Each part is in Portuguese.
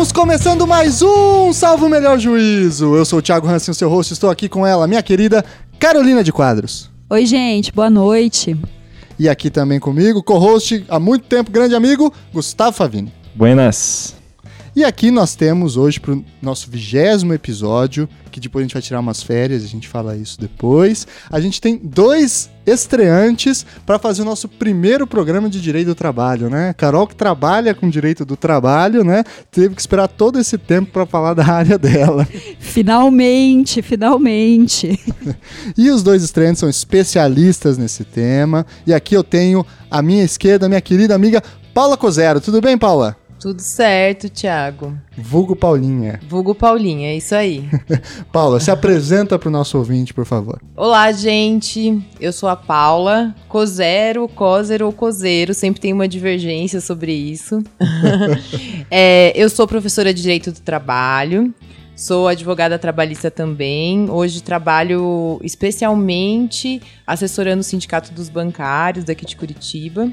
Estamos começando mais um Salvo Melhor Juízo. Eu sou o Thiago Hansen, o seu host, estou aqui com ela, minha querida Carolina de Quadros. Oi, gente, boa noite. E aqui também comigo, co-host há muito tempo, grande amigo, Gustavo Favini. Buenas. E aqui nós temos hoje para o nosso vigésimo episódio, que depois a gente vai tirar umas férias, a gente fala isso depois. A gente tem dois estreantes para fazer o nosso primeiro programa de direito do trabalho, né? Carol que trabalha com direito do trabalho, né? Teve que esperar todo esse tempo para falar da área dela. Finalmente, finalmente. e os dois estreantes são especialistas nesse tema. E aqui eu tenho à minha esquerda, minha querida amiga Paula Cozero. Tudo bem, Paula? Tudo certo, Thiago. Vulgo Paulinha. Vulgo Paulinha, é isso aí. Paula, se apresenta para o nosso ouvinte, por favor. Olá, gente. Eu sou a Paula. Cozero, Cozero ou Cozeiro. Sempre tem uma divergência sobre isso. é, eu sou professora de Direito do Trabalho. Sou advogada trabalhista também. Hoje trabalho especialmente assessorando o Sindicato dos Bancários daqui de Curitiba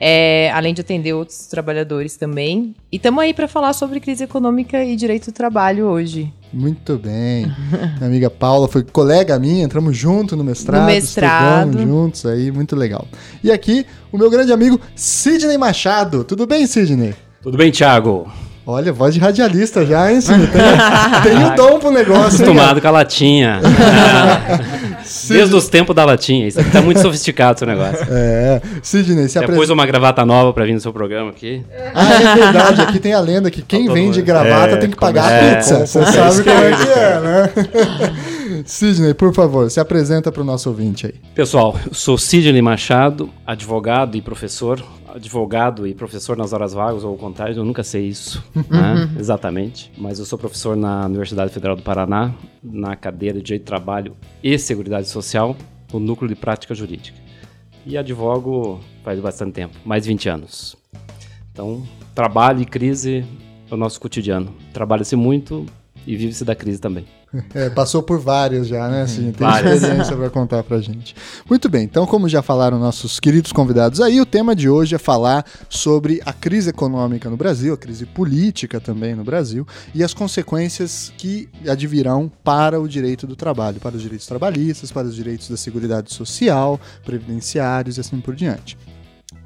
é, além de atender outros trabalhadores também. E estamos aí para falar sobre crise econômica e direito do trabalho hoje. Muito bem. Minha amiga Paula foi colega minha, entramos junto no mestrado, no mestrado. estudamos juntos aí, muito legal. E aqui, o meu grande amigo Sidney Machado. Tudo bem, Sidney? Tudo bem, Thiago. Olha, voz de radialista já, hein, Sidney? Tem, tem o dom pro negócio. Acostumado hein, com a latinha. Desde os tempos da latinha. Isso aqui tá muito sofisticado, seu negócio. É. Sidney, se apresenta... pôs uma gravata nova pra vir no seu programa aqui. Ah, é verdade. Aqui tem a lenda que quem vende gravata é, tem que pagar é, a pizza. Você sabe como é que é, né? Sidney, por favor, se apresenta para o nosso ouvinte aí. Pessoal, eu sou Sidney Machado, advogado e professor advogado e professor nas horas vagas ou ao contrário, eu nunca sei isso né, exatamente. Mas eu sou professor na Universidade Federal do Paraná, na cadeira de Direito do Trabalho e Seguridade Social, no Núcleo de Prática Jurídica. E advogo faz bastante tempo, mais de 20 anos. Então, trabalho e crise é o nosso cotidiano. Trabalha-se muito e vive-se da crise também. É, passou por várias já, né? Assim, tem várias. experiência para contar pra gente. Muito bem, então, como já falaram nossos queridos convidados aí, o tema de hoje é falar sobre a crise econômica no Brasil, a crise política também no Brasil e as consequências que advirão para o direito do trabalho, para os direitos trabalhistas, para os direitos da seguridade social, previdenciários e assim por diante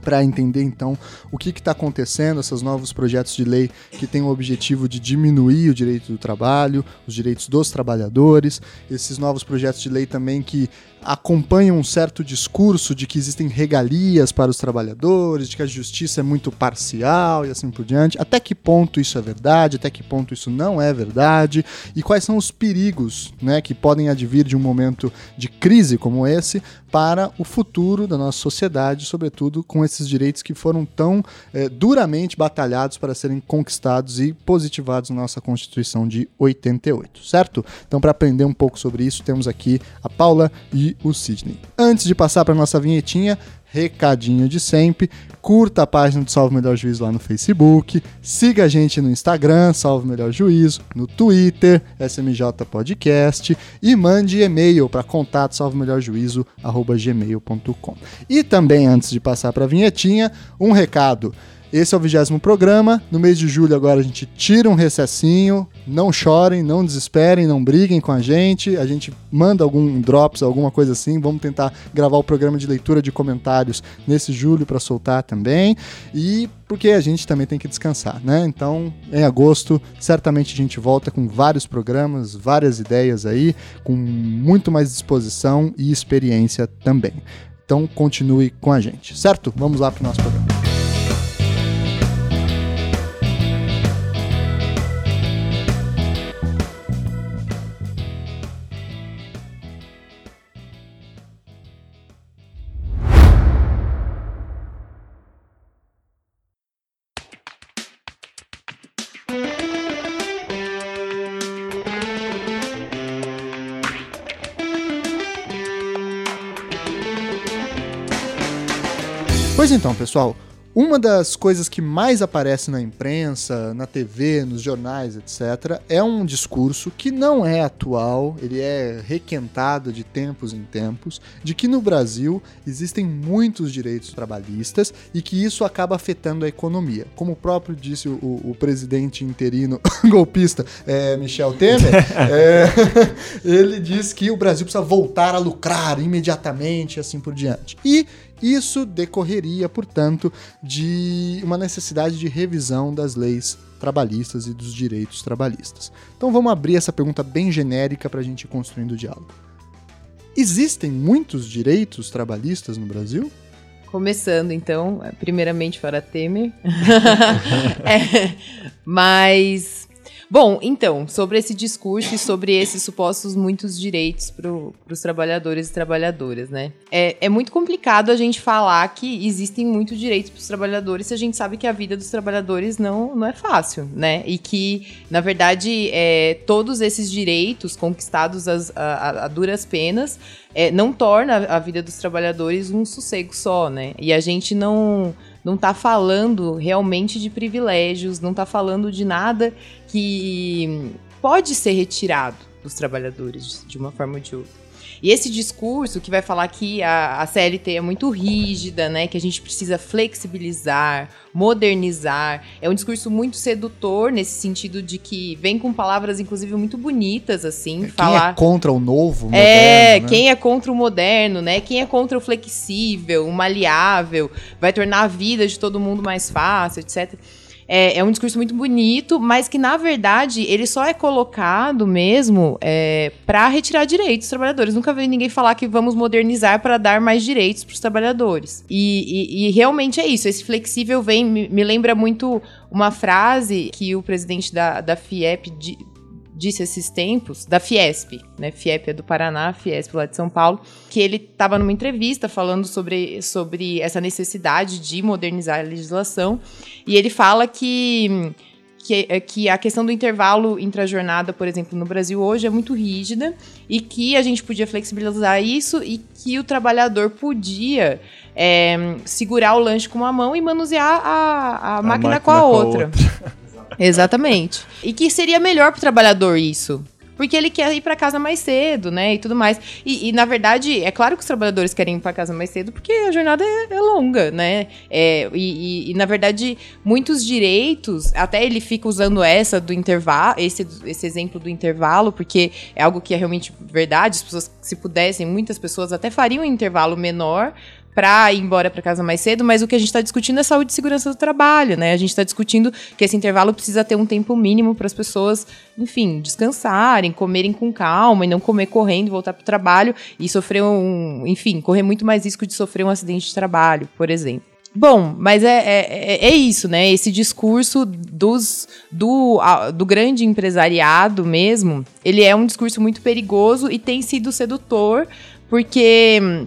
para entender então o que está acontecendo, esses novos projetos de lei que têm o objetivo de diminuir o direito do trabalho, os direitos dos trabalhadores, esses novos projetos de lei também que acompanham um certo discurso de que existem regalias para os trabalhadores, de que a justiça é muito parcial e assim por diante. Até que ponto isso é verdade, até que ponto isso não é verdade, e quais são os perigos né, que podem advir de um momento de crise como esse para o futuro da nossa sociedade, sobretudo com esses direitos que foram tão eh, duramente batalhados para serem conquistados e positivados na nossa Constituição de 88, certo? Então, para aprender um pouco sobre isso, temos aqui a Paula e o Sidney. Antes de passar para nossa vinhetinha, recadinho de sempre. Curta a página do Salve Melhor Juízo lá no Facebook. Siga a gente no Instagram, Salve Melhor Juízo, no Twitter, SMJ Podcast. E mande e-mail para contato salvemelhorjuízo.gmail.com. E também, antes de passar para a vinhetinha, um recado. Esse é o vigésimo programa. No mês de julho agora a gente tira um recessinho. Não chorem, não desesperem, não briguem com a gente. A gente manda algum drops, alguma coisa assim. Vamos tentar gravar o programa de leitura de comentários nesse julho para soltar também. E porque a gente também tem que descansar, né? Então, em agosto, certamente a gente volta com vários programas, várias ideias aí, com muito mais disposição e experiência também. Então, continue com a gente, certo? Vamos lá para o nosso programa. Então, pessoal, Uma das coisas que mais aparece na imprensa, na TV, nos jornais, etc., é um discurso que não é atual, ele é requentado de tempos em tempos, de que no Brasil existem muitos direitos trabalhistas e que isso acaba afetando a economia. Como o próprio disse o, o presidente interino golpista é, Michel Temer, é, ele diz que o Brasil precisa voltar a lucrar imediatamente, assim por diante. E isso decorreria, portanto, de uma necessidade de revisão das leis trabalhistas e dos direitos trabalhistas. Então vamos abrir essa pergunta bem genérica para a gente ir construindo o diálogo. Existem muitos direitos trabalhistas no Brasil? Começando, então, primeiramente para Temer. é, mas Bom, então, sobre esse discurso e sobre esses supostos muitos direitos para os trabalhadores e trabalhadoras, né? É, é muito complicado a gente falar que existem muitos direitos para os trabalhadores se a gente sabe que a vida dos trabalhadores não, não é fácil, né? E que, na verdade, é, todos esses direitos conquistados as, a, a, duras penas é, não torna a vida dos trabalhadores um sossego só, né? E a gente não não está falando realmente de privilégios, não está falando de nada que pode ser retirado dos trabalhadores de uma forma ou de outra. E esse discurso que vai falar que a, a CLT é muito rígida, né? Que a gente precisa flexibilizar, modernizar. É um discurso muito sedutor nesse sentido de que vem com palavras, inclusive, muito bonitas, assim. Quem falar... é contra o novo, moderno, É, né? quem é contra o moderno, né? Quem é contra o flexível, o maleável, vai tornar a vida de todo mundo mais fácil, etc. É, é, um discurso muito bonito, mas que, na verdade, ele só é colocado mesmo é, para retirar direitos dos trabalhadores. Nunca vi ninguém falar que vamos modernizar para dar mais direitos para os trabalhadores. E, e, e, realmente é isso. Esse flexível vem, me, me, lembra muito uma frase que o presidente da, da FIEP disse esses tempos, da Fiesp, né? Fiep é do Paraná, Fiesp lá de São Paulo, que ele estava numa entrevista falando sobre, sobre essa necessidade de modernizar a legislação, e ele fala que que, que, a questão do intervalo intra-jornada, por exemplo, no Brasil hoje é muito rígida e que a gente podia flexibilizar isso e que o trabalhador podia é, segurar o lanche com uma mão e manusear a, a, a máquina, máquina, com a outra. Com a outra. Exatamente. E que seria melhor pro trabalhador isso. Porque ele quer ir para casa mais cedo, né? E tudo mais. E, e, na verdade, é claro que os trabalhadores querem ir para casa mais cedo porque a jornada é, é longa, né? É, e, e, e, na verdade, muitos direitos, até ele fica usando essa do intervalo, esse, esse exemplo do intervalo, porque é algo que é realmente verdade. As pessoas, se pudessem, muitas pessoas até fariam um intervalo menor para ir embora para casa mais cedo, mas o que a gente está discutindo é saúde e segurança do trabalho, né? A gente está discutindo que esse intervalo precisa ter um tempo mínimo para as pessoas, enfim, descansarem, comerem com calma e não comer correndo, voltar para o trabalho e sofrer um, enfim, correr muito mais risco de sofrer um acidente de trabalho, por exemplo. Bom, mas é, é, é, isso, né? Esse discurso dos, do, do grande empresariado mesmo, ele é um discurso muito perigoso e tem sido sedutor, porque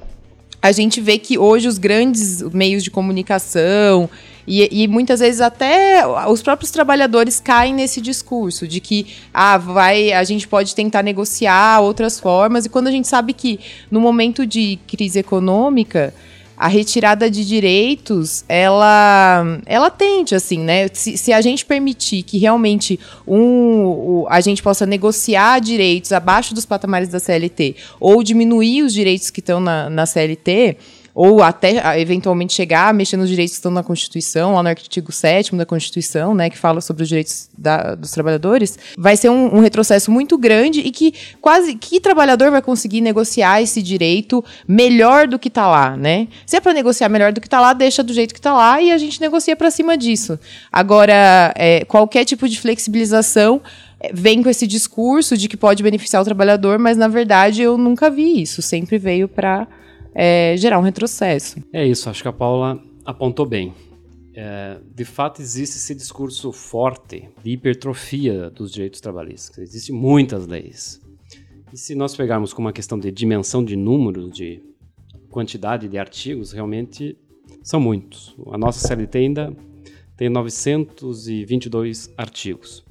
a gente vê que hoje os grandes meios de comunicação e, e, muitas vezes até os próprios trabalhadores caem nesse discurso de que ah, vai, a gente pode tentar negociar outras formas, e quando a gente sabe que no momento de crise econômica a retirada de direitos, ela, ela tende, assim, né? Se, se a gente permitir que realmente um, o, a gente possa negociar direitos abaixo dos patamares da CLT ou diminuir os direitos que estão na, na CLT, ou até eventualmente chegar a mexer nos direitos que estão na Constituição, lá no artigo 7 da Constituição, né, que fala sobre os direitos da, dos trabalhadores, vai ser um, um, retrocesso muito grande e que quase que trabalhador vai conseguir negociar esse direito melhor do que está lá, né? Se é para negociar melhor do que está lá, deixa do jeito que está lá e a gente negocia para cima disso. Agora, é, qualquer tipo de flexibilização é, vem com esse discurso de que pode beneficiar o trabalhador, mas na verdade eu nunca vi isso. Sempre veio para é, gerar um retrocesso. É isso, acho que a Paula apontou bem. É, de fato, existe esse discurso forte de hipertrofia dos direitos trabalhistas. Existem muitas leis. E se nós pegarmos com uma questão de dimensão de números, de quantidade de artigos, realmente são muitos. A nossa CLT ainda tem 922 artigos.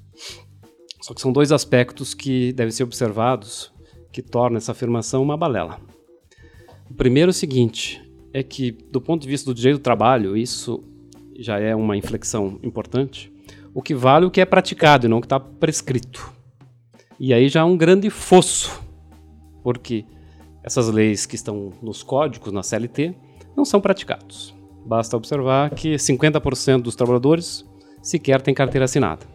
Só que são dois aspectos que devem ser observados que tornam essa afirmação uma balela. O primeiro é o seguinte, é que do ponto de vista do direito do trabalho, isso já é uma inflexão importante. O que vale é o que é praticado e não o que está prescrito. E aí já há um grande fosso, porque essas leis que estão nos códigos, na CLT, não são praticados. Basta observar que 50% dos trabalhadores sequer têm carteira assinada.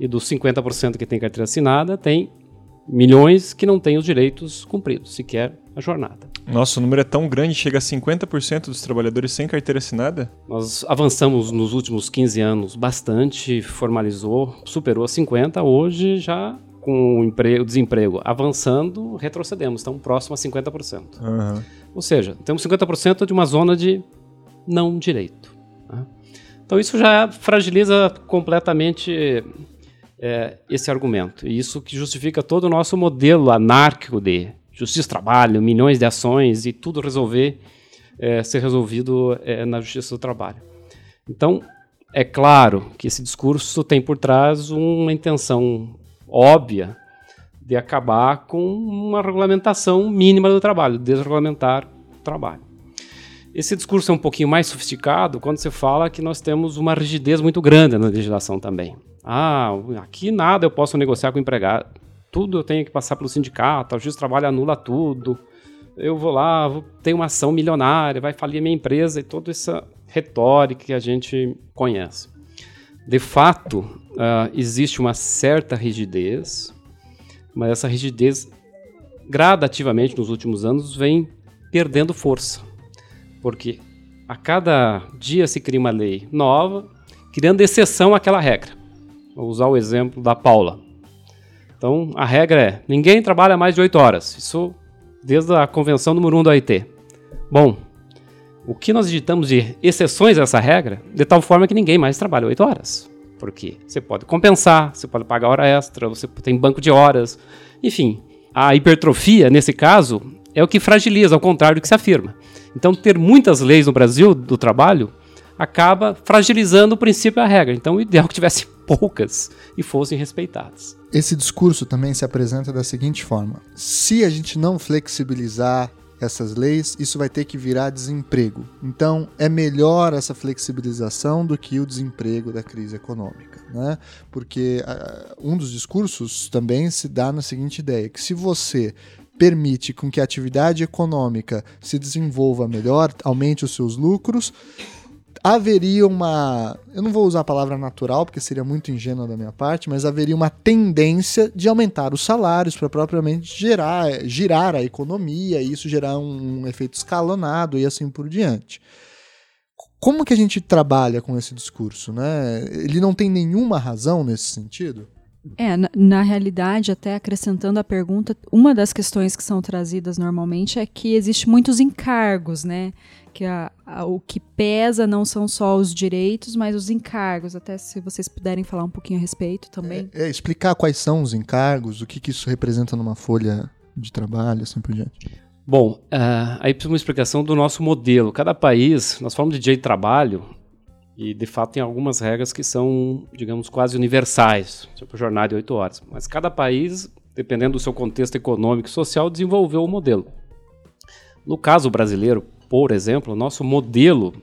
E dos 50% que têm carteira assinada, tem milhões que não têm os direitos cumpridos, sequer a jornada. Nossa, o número é tão grande, chega a 50% dos trabalhadores sem carteira assinada? Nós avançamos nos últimos 15 anos bastante, formalizou, superou a 50%, hoje já com o, emprego, o desemprego avançando, retrocedemos, estamos próximos a 50%. Uhum. Ou seja, temos 50% de uma zona de não direito. Né? Então isso já fragiliza completamente é, esse argumento. E isso que justifica todo o nosso modelo anárquico de justiça trabalho, milhões de ações e tudo resolver é, ser resolvido é, na justiça do trabalho. Então, é claro que esse discurso tem por trás uma intenção óbvia de acabar com uma regulamentação mínima do trabalho, desregulamentar o trabalho. Esse discurso é um pouquinho mais sofisticado quando você fala que nós temos uma rigidez muito grande na legislação também. Ah, aqui nada eu posso negociar com o empregado. Tudo eu tenho que passar pelo sindicato, justiça do trabalho anula tudo. Eu vou lá, vou ter uma ação milionária, vai falir a minha empresa e toda essa retórica que a gente conhece. De fato, uh, existe uma certa rigidez, mas essa rigidez gradativamente nos últimos anos vem perdendo força porque a cada dia se cria uma lei nova, criando exceção àquela regra. Vou usar o exemplo da Paula. Então, a regra é: ninguém trabalha mais de 8 horas. Isso desde a convenção número 1 da OIT. Bom, o que nós digitamos de exceções a essa regra, de tal forma que ninguém mais trabalha 8 horas. Porque você pode compensar, você pode pagar hora extra, você tem banco de horas. Enfim, a hipertrofia, nesse caso, é o que fragiliza, ao contrário do que se afirma. Então, ter muitas leis no Brasil do trabalho acaba fragilizando o princípio e a regra. Então, o ideal é que tivesse poucas e fossem respeitadas. Esse discurso também se apresenta da seguinte forma: se a gente não flexibilizar essas leis, isso vai ter que virar desemprego. Então, é melhor essa flexibilização do que o desemprego da crise econômica, né? Porque uh, um dos discursos também se dá na seguinte ideia, que se você permite com que a atividade econômica se desenvolva melhor, aumente os seus lucros, haveria uma. Eu não vou usar a palavra natural, porque seria muito ingênua da minha parte, mas haveria uma tendência de aumentar os salários para propriamente gerar, girar a economia e isso gerar um, efeito escalonado e assim por diante. Como que a gente trabalha com esse discurso? Né? Ele não tem nenhuma razão nesse sentido? É, na, na, realidade, até acrescentando a pergunta, uma das questões que são trazidas normalmente é que existe muitos encargos, né? Que a, a, o que pesa não são só os direitos, mas os encargos. Até se vocês puderem falar um pouquinho a respeito também. É, é explicar quais são os encargos, o que, que isso representa numa folha de trabalho, assim por diante. Bom, uh, aí precisa uma explicação do nosso modelo. Cada país, nós falamos de direito de trabalho, e, de fato, tem algumas regras que são, digamos, quase universais, tipo jornada de oito horas. Mas cada país, dependendo do seu contexto econômico e social, desenvolveu o modelo. No caso brasileiro, por exemplo, o nosso modelo,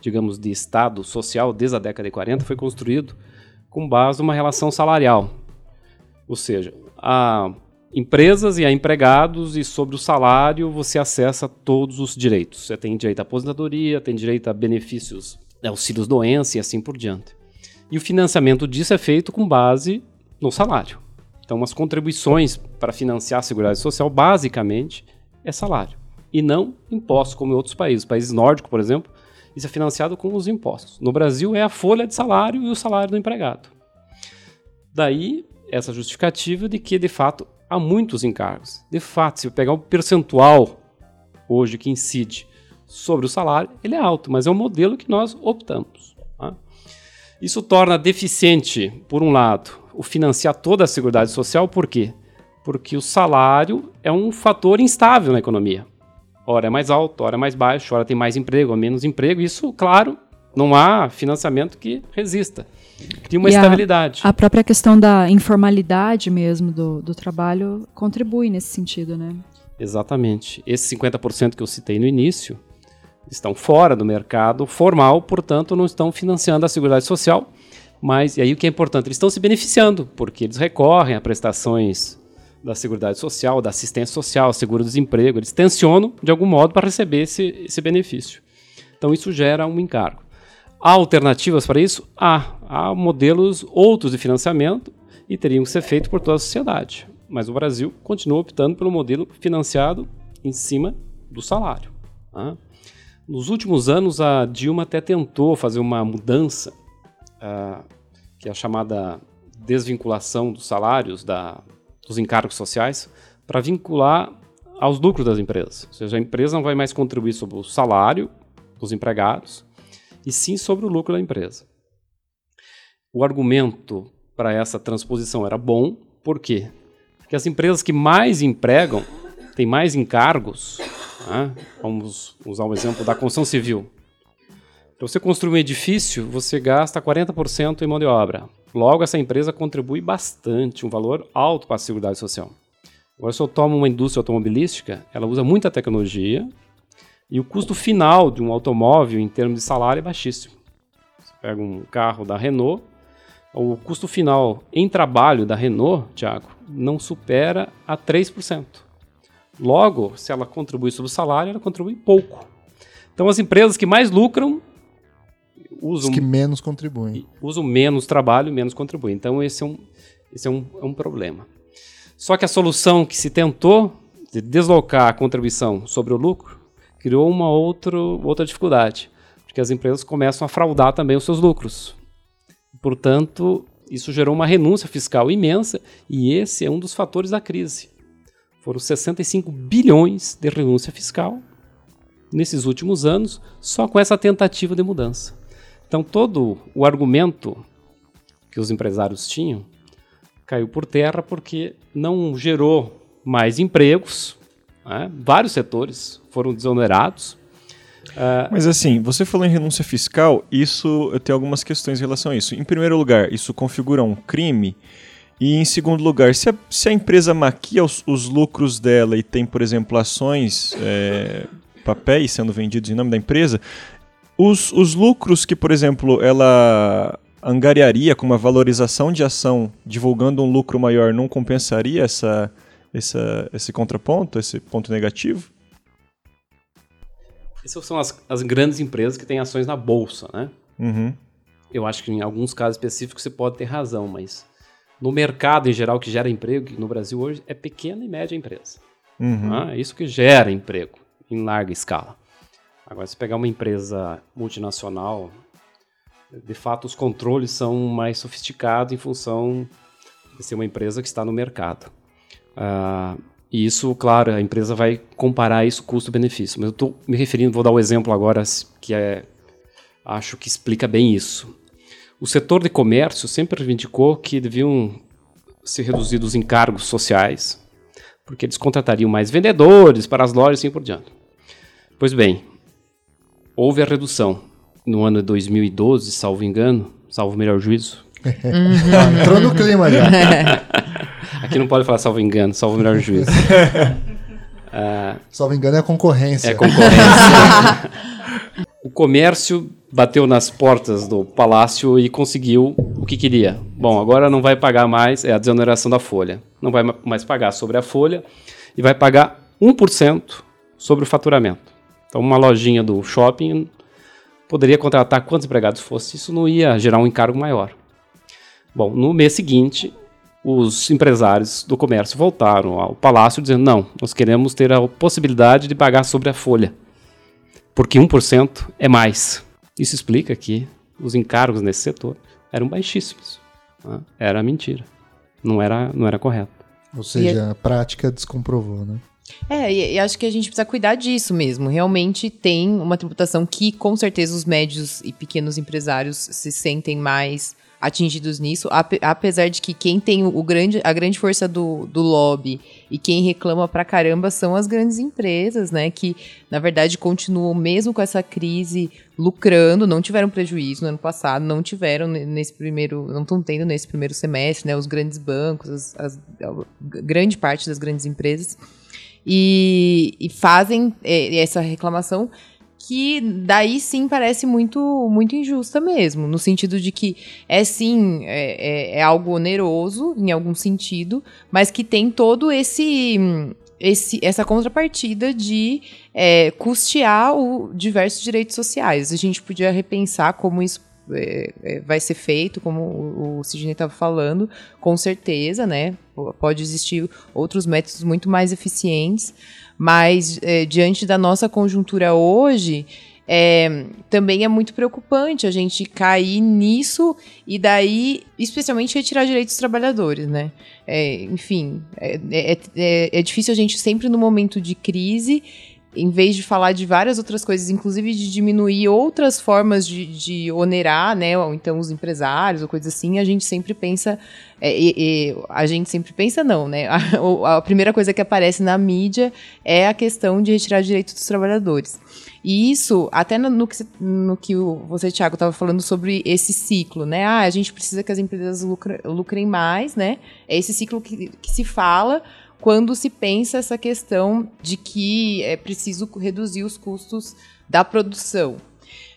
digamos, de Estado social desde a década de 40 foi construído com base numa relação salarial. Ou seja, a empresas e a empregados e sobre o salário você acessa todos os direitos. Você tem direito à aposentadoria, tem direito a benefícios auxílios doença e assim por diante. E o financiamento disso é feito com base no salário. Então, as contribuições para financiar a segurança social, basicamente, é salário. E não impostos, como em outros países. Países nórdicos, por exemplo, isso é financiado com os impostos. No Brasil, é a folha de salário e o salário do empregado. Daí, essa justificativa de que, de fato, há muitos encargos. De fato, se eu pegar o percentual hoje que incide sobre o salário, ele é alto, mas é um modelo que nós optamos. Tá? Isso torna deficiente, por um lado, o financiar toda a Seguridade Social, por quê? Porque o salário é um fator instável na economia. Ora é mais alto, ora é mais baixo, ora tem mais emprego, ou menos emprego. Isso, claro, não há financiamento que resista. Cria uma e estabilidade. A, a, própria questão da informalidade mesmo do, do trabalho contribui nesse sentido, né? Exatamente. Esse 50% que eu citei no início, estão fora do mercado formal, portanto, não estão financiando a Seguridade Social. Mas, e aí o que é importante, eles estão se beneficiando, porque eles recorrem a prestações da Seguridade Social, da assistência social, seguro-desemprego, eles tensionam de algum modo para receber esse, esse benefício. Então isso gera um encargo. Há alternativas para isso? Há. Há modelos outros de financiamento e teriam que ser feitos por toda a sociedade. Mas o Brasil continua optando pelo modelo financiado em cima do salário. Tá? Nos últimos anos, a Dilma até tentou fazer uma mudança, uh, que é a chamada desvinculação dos salários, da, dos encargos sociais, para vincular aos lucros das empresas. Ou seja, a empresa não vai mais contribuir sobre o salário dos empregados, e sim sobre o lucro da empresa. O argumento para essa transposição era bom, por quê? Porque as empresas que mais empregam têm mais encargos né? Vamos usar um exemplo da construção civil. Para você construir um edifício, você gasta 40% em mão de obra. Logo, essa empresa contribui bastante, um valor alto para a seguridade social. Agora, se eu tomo uma indústria automobilística, ela usa muita tecnologia e o custo final de um automóvel em termos de salário é baixíssimo. Você pega um carro da Renault, o custo final em trabalho da Renault, Tiago, não supera a 3%. Logo, se ela contribui sobre o salário, ela contribui pouco. Então, as empresas que mais lucram usam. Os que menos contribuem. Usam menos trabalho e menos contribuem. Então, esse é um, esse é um, é um problema. Só que a solução que se tentou de deslocar a contribuição sobre o lucro criou uma outra, outra dificuldade, porque as empresas começam a fraudar também os seus lucros. Portanto, isso gerou uma renúncia fiscal imensa e esse é um dos fatores da crise. Foram 65 bilhões de renúncia fiscal nesses últimos anos, só com essa tentativa de mudança. Então, todo o argumento que os empresários tinham caiu por terra porque não gerou mais empregos, né? vários setores foram desonerados. Uh, Mas assim, você falou em renúncia fiscal, isso eu tenho algumas questões em relação a isso. Em primeiro lugar, isso configura um crime e em segundo lugar, se a, se a empresa maquia os, os, lucros dela e tem, por exemplo, ações, é, papéis sendo vendidos em nome da empresa, os, os lucros que, por exemplo, ela angariaria com uma valorização de ação divulgando um lucro maior não compensaria essa, essa, esse contraponto, esse ponto negativo? Essas são as, as grandes empresas que têm ações na bolsa, né? Uhum. Eu acho que em alguns casos específicos você pode ter razão, mas no mercado em geral que gera emprego, que no Brasil hoje é pequena e média empresa. Uhum. É isso que gera emprego em larga escala. Agora, se pegar uma empresa multinacional, de fato os controles são mais sofisticados em função de ser uma empresa que está no mercado. Uh, e isso, claro, a empresa vai comparar isso custo-benefício. Mas eu estou me referindo, vou dar o um exemplo agora que é, acho que explica bem isso. O setor de comércio sempre reivindicou que deviam ser reduzidos os encargos sociais, porque eles contratariam mais vendedores para as lojas e assim por diante. Pois bem, houve a redução no ano de 2012, salvo engano, salvo melhor juízo. Uhum. Entrou no clima já. Aqui não pode falar salvo engano, salvo melhor juízo. Uh, salvo engano é concorrência. É concorrência. O comércio bateu nas portas do palácio e conseguiu o que queria. Bom, agora não vai pagar mais, é a desoneração da folha. Não vai mais pagar sobre a folha e vai pagar 1% sobre o faturamento. Então, uma lojinha do shopping poderia contratar quantos empregados fosse, isso não ia gerar um encargo maior. Bom, no mês seguinte, os empresários do comércio voltaram ao palácio dizendo: não, nós queremos ter a possibilidade de pagar sobre a folha, porque 1% é mais. Isso explica que os encargos nesse setor eram baixíssimos. Né? Era mentira. Não era, não era correto. Ou seja, a prática descomprovou, né? É, e, e, acho que a gente precisa cuidar disso mesmo. Realmente tem uma tributação que, com certeza, os médios e pequenos empresários se sentem mais atingidos nisso, apesar de que quem tem o grande, a grande força do, do lobby e quem reclama pra caramba são as grandes empresas, né? Que, na verdade, continuam, mesmo com essa crise, lucrando, não tiveram prejuízo no ano passado, não tiveram nesse primeiro, não estão tendo nesse primeiro semestre, né? Os grandes bancos, as, as, grande parte das grandes empresas. E, e fazem é, essa reclamação que daí sim parece muito muito injusta mesmo, no sentido de que é sim é, é, é algo oneroso em algum sentido, mas que tem todo esse esse, essa contrapartida de é, custear o, diversos direitos sociais. A gente podia repensar como isso é, é, vai ser feito, como o, o Sidney estava falando, com certeza, né? Pode existir outros métodos muito mais eficientes, mas é, diante da nossa conjuntura hoje, é, também é muito preocupante a gente cair nisso e daí, especialmente, retirar direitos dos trabalhadores, né? É, enfim, é, é, é, é difícil a gente sempre no momento de crise em vez de falar de várias outras coisas, inclusive de diminuir outras formas de, de onerar, né, ou então os empresários ou coisas assim, a gente sempre pensa, é, e, a gente sempre pensa não, né, a, a, primeira coisa que aparece na mídia é a questão de retirar direitos dos trabalhadores. E isso, até no, que, no que você, Thiago, estava falando sobre esse ciclo, né, ah, a gente precisa que as empresas lucrem, lucrem mais, né, é esse ciclo que, que se fala, quando se pensa essa questão de que é preciso reduzir os custos da produção.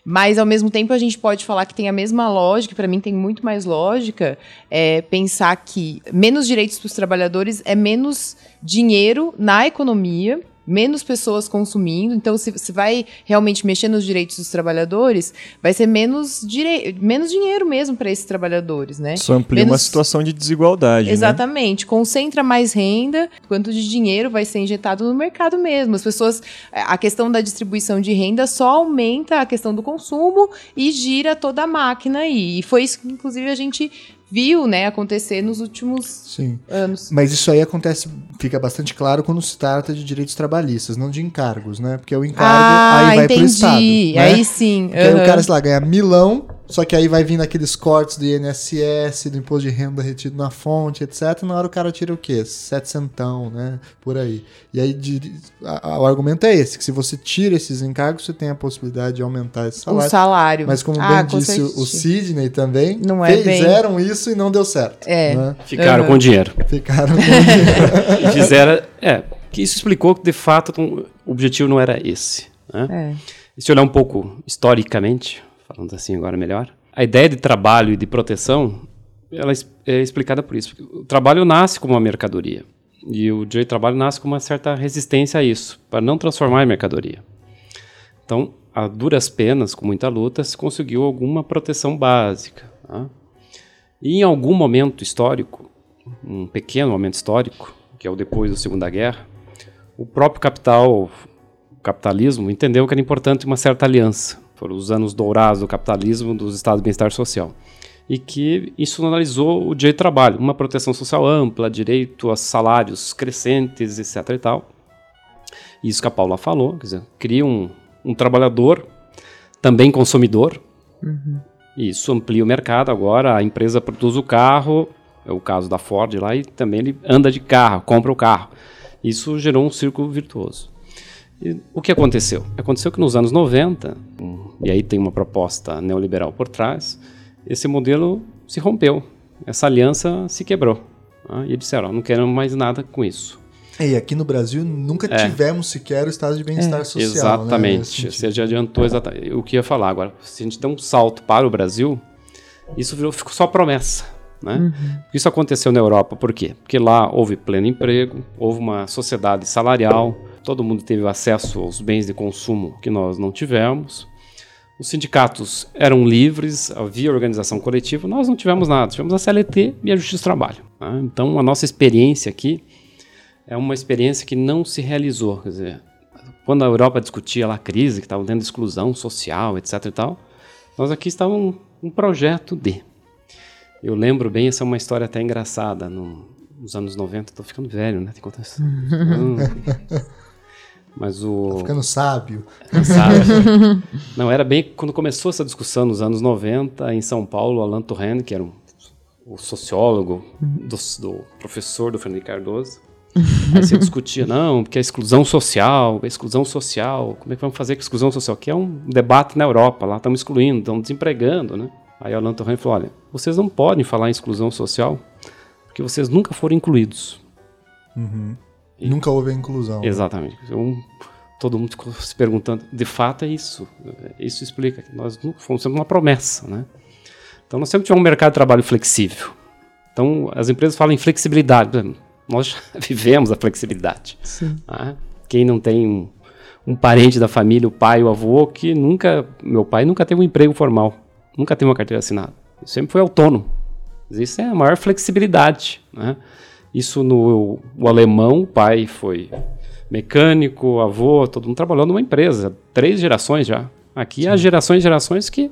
Mas, ao mesmo tempo, a gente pode falar que tem a mesma lógica, para mim tem muito mais lógica, é, pensar que menos direitos para os trabalhadores é menos dinheiro na economia menos pessoas consumindo. Então, se você vai realmente mexer nos direitos dos trabalhadores, vai ser menos, direi menos dinheiro mesmo para esses trabalhadores, né? Isso amplia menos... uma situação de desigualdade. Né? Exatamente. Né? Concentra mais renda, quanto de dinheiro vai ser injetado no mercado mesmo. As pessoas. A questão da distribuição de renda só aumenta a questão do consumo e gira toda a máquina aí. E foi isso que, inclusive, a gente viu, né, acontecer nos últimos Sim. anos. Mas isso aí acontece, fica bastante claro quando se trata de direitos trabalhistas, não de encargos, né? Porque o encargo ah, aí vai entendi. pro Estado. Né? Aí sim. Uhum. aí o cara, sei lá, ganha milão só que aí vai vindo aqueles cortes do INSS, do imposto de renda retido na fonte, etc. Na hora o cara tira o quê? Setecentão, né? Por aí. E aí de, a, a, o argumento é esse, que se você tira esses encargos, você tem a possibilidade de aumentar esse salário. O salário. Mas como ah, bem disse o Sidney também, não é fizeram bem... isso e não deu certo. É. Né? Ficaram uhum. com dinheiro. Ficaram com dinheiro. Fizeram... É, que isso explicou que, de fato, o objetivo não era esse. Né? É. E se olhar um pouco historicamente, falando assim agora melhor. A ideia de trabalho e de proteção, ela é explicada por isso. O trabalho nasce como uma mercadoria. E o direito de trabalho nasce com uma certa resistência a isso, para não transformar em mercadoria. Então, a duras penas, com muita luta, se conseguiu alguma proteção básica. Tá? E em algum momento histórico, um pequeno momento histórico, que é o depois da Segunda Guerra, o próprio capital, o capitalismo, entendeu que era importante uma certa aliança foram os anos dourados do capitalismo, dos estados de bem-estar social. E que institucionalizou o direito de trabalho, uma proteção social ampla, direito a salários crescentes, etc. e tal. Isso que a Paula falou, quer dizer, cria um, um trabalhador, também consumidor, uhum. isso amplia o mercado. Agora a empresa produz o carro, é o caso da Ford lá, e também ele anda de carro, compra o carro. Isso gerou um círculo virtuoso. E o que aconteceu? Aconteceu que nos anos 90, e aí tem uma proposta neoliberal por trás, esse modelo se rompeu, essa aliança se quebrou. Tá? E disseram, não queremos mais nada com isso. E aqui no Brasil nunca é. tivemos sequer o estado de bem-estar é. social. Né, exatamente. Né? Você já adiantou exatamente o que ia falar. Agora, se a gente der um salto para o Brasil, isso virou, ficou só promessa. Né? Uhum. Isso aconteceu na Europa por quê? Porque lá houve pleno emprego, houve uma sociedade salarial, todo mundo teve acesso aos bens de consumo que nós não tivemos. Os sindicatos eram livres, havia organização coletiva, nós não tivemos nada, tivemos a CLT e a Justiça do Trabalho. Né? Então, a nossa experiência aqui é uma experiência que não se realizou. Quer dizer, quando a Europa discutia lá a crise, que estava tendo exclusão social, etc. e tal, nós aqui estávamos um, projeto de. Eu lembro bem, essa é uma história até engraçada. No, nos anos 90, estou ficando velho, né? Tem que contar Mas o. Tá ficando sábio. Sábio. Não, era bem quando começou essa discussão nos anos 90, em São Paulo, Alain Touraine, que era um, o sociólogo do, do professor do Fernando Cardoso. Aí você discutia, não, porque a exclusão social, a exclusão social, como é que vamos fazer com a exclusão social? Que é um debate na Europa, lá estamos excluindo, estamos desempregando, né? Aí o Alain Touraine falou, olha, vocês não podem falar em exclusão social porque vocês nunca foram incluídos. Uhum. E nunca houve a inclusão. Exatamente. Um, todo mundo ficou se perguntando, de fato é isso. Isso explica que nós fomos sempre uma promessa, né? Então nós sempre tivemos um mercado de trabalho flexível. Então as empresas falam em flexibilidade. Nós vivemos a flexibilidade. Né? Quem não tem um, um, parente da família, o pai, o avô, que nunca, meu pai nunca teve um emprego formal, nunca teve uma carteira assinada. Sempre foi autônomo. Isso é a maior flexibilidade. Né? Isso no o alemão, o pai foi mecânico, avô, todo mundo trabalhou numa empresa, três gerações já. Aqui Sim. há gerações e gerações que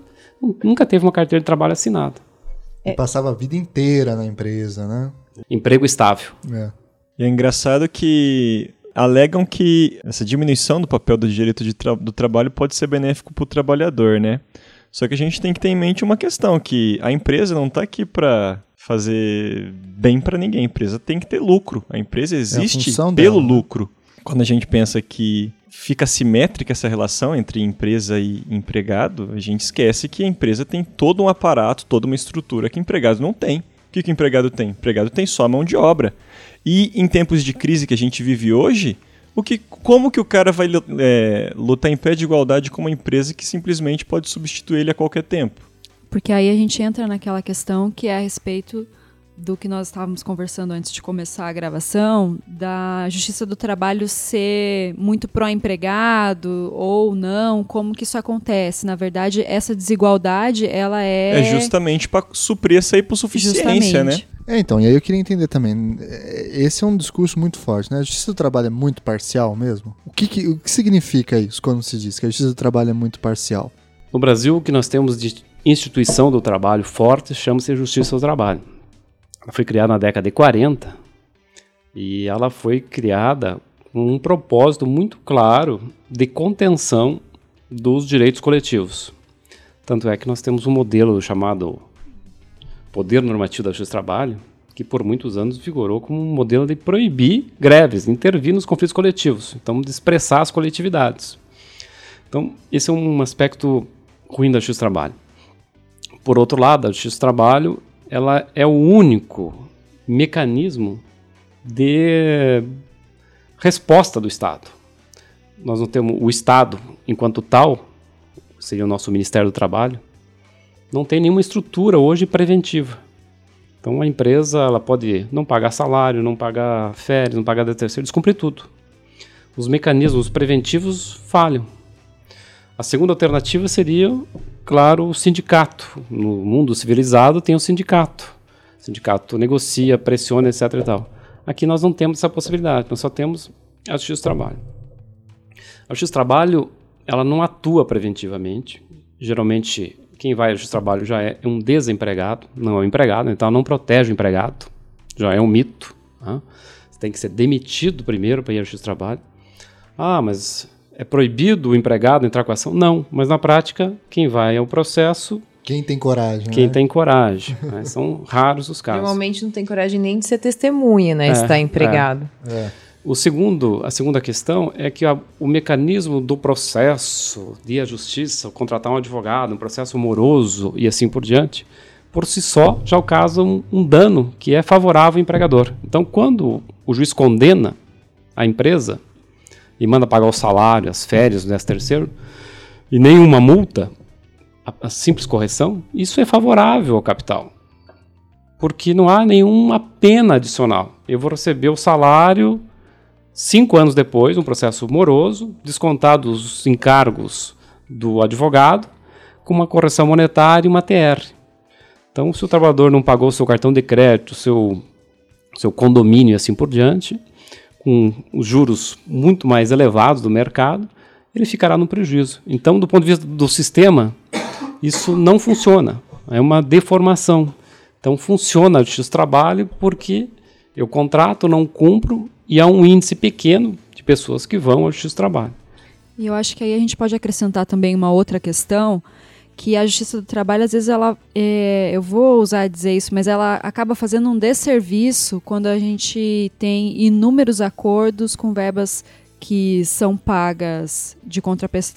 nunca teve uma carteira de trabalho assinada. E passava a vida inteira na empresa, né? Emprego estável. É. E é engraçado que alegam que essa diminuição do papel do direito de tra do trabalho pode ser benéfico para o trabalhador, né? Só que a gente tem que ter em mente uma questão, que a empresa não está aqui para fazer bem para ninguém. A empresa tem que ter lucro. A empresa existe é a pelo dela, né? lucro. Quando a gente pensa que fica simétrica essa relação entre empresa e empregado, a gente esquece que a empresa tem todo um aparato, toda uma estrutura que empregado não tem. O que, que o empregado tem? O empregado tem só mão de obra. E em tempos de crise que a gente vive hoje, o que, como que o cara vai é, lutar em pé de igualdade com uma empresa que simplesmente pode substituir ele a qualquer tempo? Porque aí a gente entra naquela questão que é a respeito do que nós estávamos conversando antes de começar a gravação, da Justiça do Trabalho ser muito pró-empregado ou não, como que isso acontece? Na verdade, essa desigualdade, ela é... É justamente para suprir essa hipossuficiência, né? É, então, e aí eu queria entender também, esse é um discurso muito forte, né? A Justiça do Trabalho é muito parcial mesmo? O que, que, o que significa isso quando se diz que a Justiça do Trabalho é muito parcial? No Brasil, o que nós temos de instituição do trabalho forte chama-se Justiça do Trabalho ela foi criada na década de 40 e ela foi criada com um propósito muito claro de contenção dos direitos coletivos. Tanto é que nós temos um modelo chamado Poder Normativo da Justiça do Trabalho, que por muitos anos vigorou como um modelo de proibir greves, intervir nos conflitos coletivos, então de expressar as coletividades. Então, esse é um aspecto ruim da Justiça do Trabalho. Por outro lado, a Justiça do Trabalho ela é o único mecanismo de resposta do Estado. Nós não temos o Estado enquanto tal, seria o nosso Ministério do Trabalho, não tem nenhuma estrutura hoje preventiva. Então a empresa ela pode não pagar salário, não pagar férias, não pagar terceiro, descumprir tudo. Os mecanismos preventivos falham. A segunda alternativa seria, claro, o sindicato. No mundo civilizado tem o sindicato. O sindicato negocia, pressiona, etc. E tal. Aqui nós não temos essa possibilidade, nós só temos a Justiça do Trabalho. A Justiça do Trabalho ela não atua preventivamente. Geralmente, quem vai à Justiça do Trabalho já é um desempregado, não é um empregado, então não protege o empregado. Já é um mito. Né? Você tem que ser demitido primeiro para ir à Justiça do Trabalho. Ah, mas é proibido o empregado entrar com a ação? Não, mas na prática, quem vai ao processo. Quem tem coragem. Quem né? tem coragem. né? São raros os casos. Normalmente não tem coragem nem de ser testemunha, né? É, está empregado. É. É. O segundo, a segunda questão é que a, o mecanismo do processo de a justiça, contratar um advogado, um processo moroso e assim por diante, por si só já causa um, um dano que é favorável ao empregador. Então, quando o juiz condena a empresa, e manda pagar o salário, as férias, o 13 terceiro, e nenhuma multa, a, a, simples correção, isso é favorável ao capital. Porque não há nenhuma pena adicional. Eu vou receber o salário cinco anos depois, um processo moroso, descontado os encargos do advogado, com uma correção monetária e uma TR. Então, se o trabalhador não pagou o seu cartão de crédito, seu, seu condomínio e assim por diante, com os juros muito mais elevados do mercado, ele ficará no prejuízo. Então, do ponto de vista do sistema, isso não funciona. É uma deformação. Então, funciona o Justiça do Trabalho porque eu contrato, não cumpro e há um índice pequeno de pessoas que vão ao Justiça do Trabalho. E eu acho que aí a gente pode acrescentar também uma outra questão, que a Justiça do Trabalho, às vezes, ela, é, eu vou usar dizer isso, mas ela acaba fazendo um desserviço quando a gente tem inúmeros acordos com verbas que são pagas de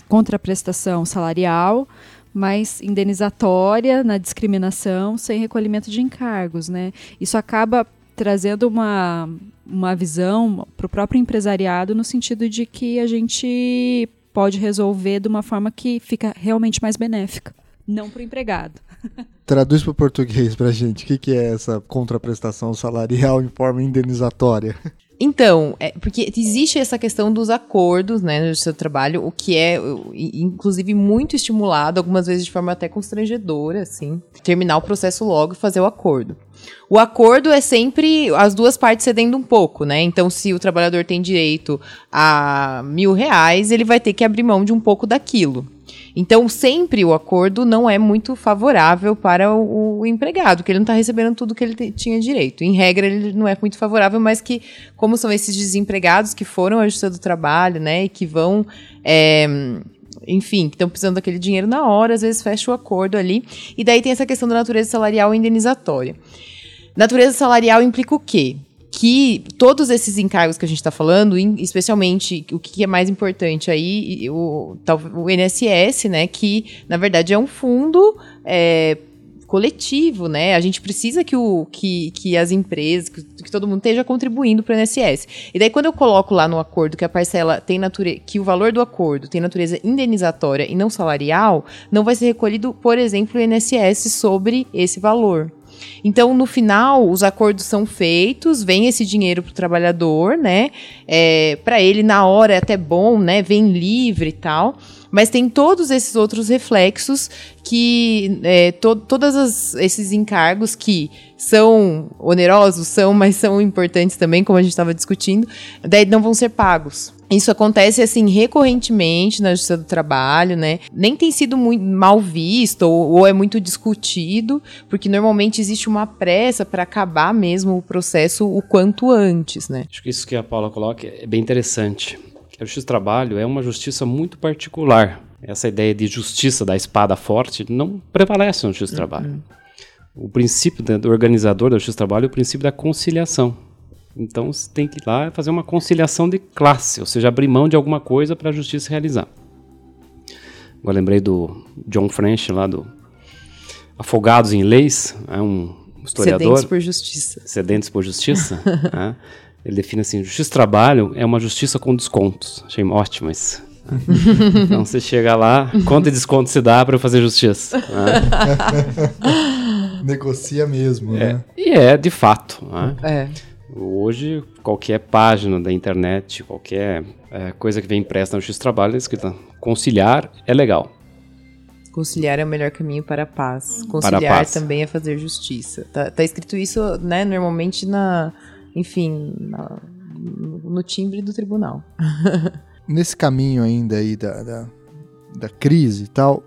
contraprestação salarial, mas indenizatória na discriminação sem recolhimento de encargos, né? Isso acaba trazendo uma, uma visão para o próprio empresariado no sentido de que a gente pode resolver de uma forma que fica realmente mais benéfica, não para o empregado. Traduz para o português para gente. O que, que é essa contraprestação salarial em forma indenizatória? Então, é, porque existe essa questão dos acordos, né, no seu trabalho, o que é, inclusive, muito estimulado, algumas vezes de forma até constrangedora, assim, terminar o processo logo e fazer o acordo. O acordo é sempre as duas partes cedendo um pouco, né? Então, se o trabalhador tem direito a mil reais, ele vai ter que abrir mão de um pouco daquilo. Então, sempre o acordo não é muito favorável para o, o empregado, que ele não está recebendo tudo que ele tinha direito. Em regra, ele não é muito favorável, mas que, como são esses desempregados que foram à Justiça do Trabalho, né, e que vão. É, enfim, que estão precisando daquele dinheiro na hora, às vezes fecha o acordo ali. E daí tem essa questão da natureza salarial indenizatória. Natureza salarial implica o quê? Que todos esses encargos que a gente está falando, especialmente o que é mais importante aí, o, o INSS, né, que na verdade é um fundo é, coletivo, né? A gente precisa que, o, que, que as empresas, que, que todo mundo esteja contribuindo para o INSS. E daí, quando eu coloco lá no acordo que a parcela tem natureza, que o valor do acordo tem natureza indenizatória e não salarial, não vai ser recolhido, por exemplo, o INSS sobre esse valor. Então, no final, os acordos são feitos, vem esse dinheiro para o trabalhador, né? É, para ele, na hora, é até bom, né? Vem livre e tal. Mas tem todos esses outros reflexos que é, to, todos esses encargos que são onerosos, são, mas são importantes também, como a gente estava discutindo, daí não vão ser pagos. Isso acontece assim recorrentemente na Justiça do Trabalho, né? Nem tem sido muito mal visto ou, ou é muito discutido, porque normalmente existe uma pressa para acabar mesmo o processo o quanto antes, né? Acho que isso que a Paula coloca é bem interessante. A Justiça do Trabalho é uma justiça muito particular. Essa ideia de justiça da espada forte não prevalece na Justiça do Trabalho. Uhum. O princípio do organizador da Justiça do Trabalho é o princípio da conciliação então você tem que ir lá fazer uma conciliação de classe, ou seja, abrir mão de alguma coisa para a justiça realizar. Agora lembrei do John French lá do Afogados em Leis, é um historiador. Sedentes por justiça. Sedentes por justiça. é. Ele define assim: justiça do trabalho é uma justiça com descontos. Achei ótimo isso. então você chega lá, quanto desconto se dá para fazer justiça? Né? Negocia mesmo, é, né? E é, de fato. Né? É. Hoje, qualquer página da internet, qualquer é, coisa que vem impressa no X-Trabalho é escrita conciliar é legal. Conciliar é o melhor caminho para a paz. Conciliar a paz. também é fazer justiça. Tá, tá, escrito isso, né, normalmente na, enfim, na, no timbre do tribunal. Nesse caminho ainda aí da, da, da crise e tal,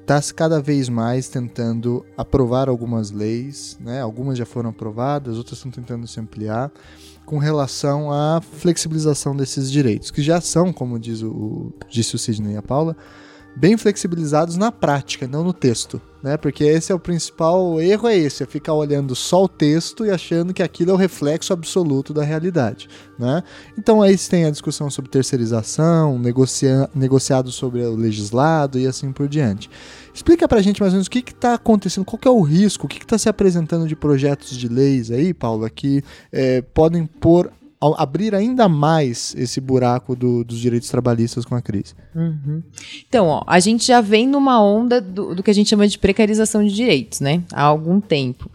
está cada vez mais tentando aprovar algumas leis, né? algumas já foram aprovadas, outras estão tentando se ampliar, com relação à flexibilização desses direitos, que já são, como diz o, disse o Sidney e a Paula, bem flexibilizados na prática, não no texto, né? Porque esse é o principal erro é esse, é ficar olhando só o texto e achando que aquilo é o reflexo absoluto da realidade, né? Então aí tem a discussão sobre terceirização, negocia negociado sobre o legislado e assim por diante. Explica pra gente mais ou menos o que está acontecendo, qual é o risco, o que está se apresentando de projetos de leis aí, Paula, que é, podem pôr abrir ainda mais esse buraco do, dos direitos trabalhistas com a crise. Uhum. Então, ó, a gente já vem numa onda do, do, que a gente chama de precarização de direitos, né? Há algum tempo.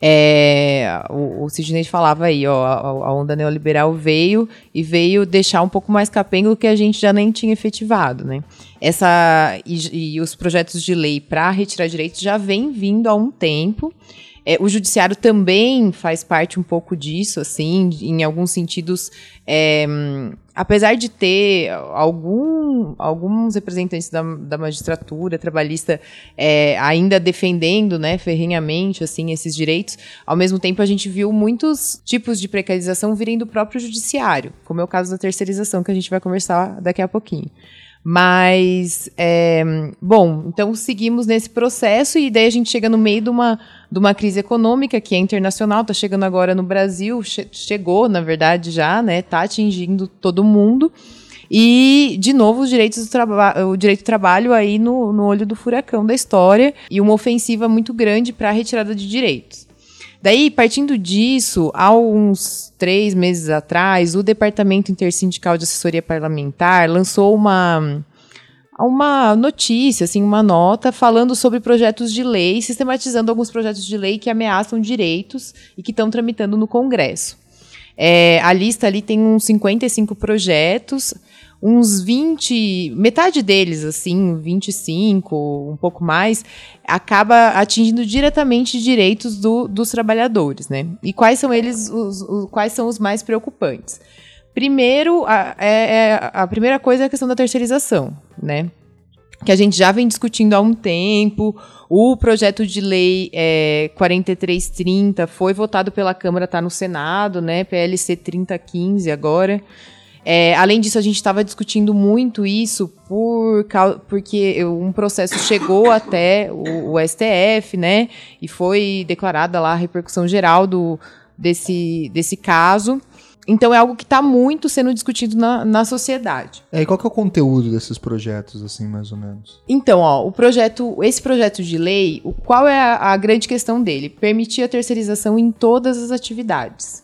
É, o, o Sidney falava aí, ó, a, a, onda neoliberal veio e veio deixar um pouco mais capengo o que a gente já nem tinha efetivado, né? Essa, e, e os projetos de lei para retirar direitos já vem vindo há um tempo. É, o judiciário também faz parte um pouco disso, assim, em alguns sentidos. É, apesar de ter algum, alguns representantes da, da magistratura trabalhista é, ainda defendendo, né, ferrenhamente, assim, esses direitos, ao mesmo tempo a gente viu muitos tipos de precarização virem do próprio judiciário, como é o caso da terceirização, que a gente vai conversar daqui a pouquinho. Mas, é, bom, então seguimos nesse processo e daí a gente chega no meio de uma, de uma crise econômica que é internacional, está chegando agora no Brasil, che chegou, na verdade, já, né? Está atingindo todo mundo. E, de novo, os direitos do o direito do trabalho aí no, no olho do furacão da história e uma ofensiva muito grande para a retirada de direitos. Daí, partindo disso, há uns três meses atrás, o Departamento Intersindical de Assessoria Parlamentar lançou uma uma notícia, assim, uma nota falando sobre projetos de lei, sistematizando alguns projetos de lei que ameaçam direitos e que estão tramitando no Congresso. É, a lista ali tem uns 55 projetos, uns 20, metade deles, assim, 25, um pouco mais, acaba atingindo diretamente direitos do, dos trabalhadores, né? E quais são eles, os, os, quais são os mais preocupantes? Primeiro, a, é, é, a primeira coisa é a questão da terceirização, né? Que a gente já vem discutindo há um tempo. O projeto de lei é, 4330 foi votado pela Câmara, está no Senado, né? PLC 3015 agora. É, além disso, a gente estava discutindo muito isso por, porque um processo chegou até o, o, STF, né? E foi declarada lá a repercussão geral do, desse, desse caso. Então é algo que está muito sendo discutido na, na sociedade. É, e qual que é o conteúdo desses projetos, assim, mais ou menos? Então, ó, o projeto, esse projeto de lei, o, qual é a, a grande questão dele? Permitir a terceirização em todas as atividades.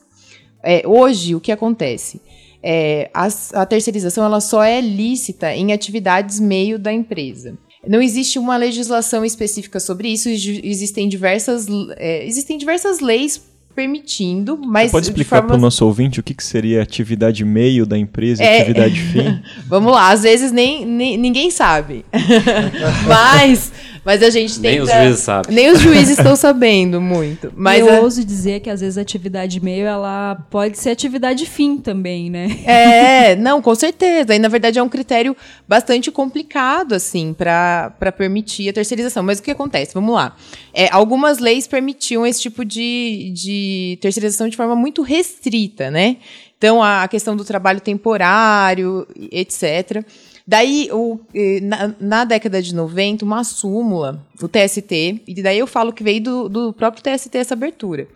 É, hoje, o que acontece? É, a, a terceirização ela só é lícita em atividades meio da empresa. Não existe uma legislação específica sobre isso, existem diversas, é, existem diversas leis permitindo, mas. Você pode explicar forma... para o nosso ouvinte o que, que seria atividade meio da empresa e é... atividade fim? Vamos lá, às vezes nem, nem ninguém sabe. mas, mas a gente tem. Nem os juízes sabem. Nem os juízes estão sabendo muito. Mas eu a... ouso dizer que às vezes a atividade meio ela pode ser atividade fim também, né? É, não, com certeza. E na verdade é um critério bastante complicado, assim, para permitir a terceirização. Mas o que acontece? Vamos lá. É, algumas leis permitiam esse tipo de, de terceirização de forma muito restrita, né? Então, a questão do trabalho temporário, etc. Daí, o, na, na, década de 90, uma súmula, o TST, e daí eu falo que veio do, do próprio TST essa abertura.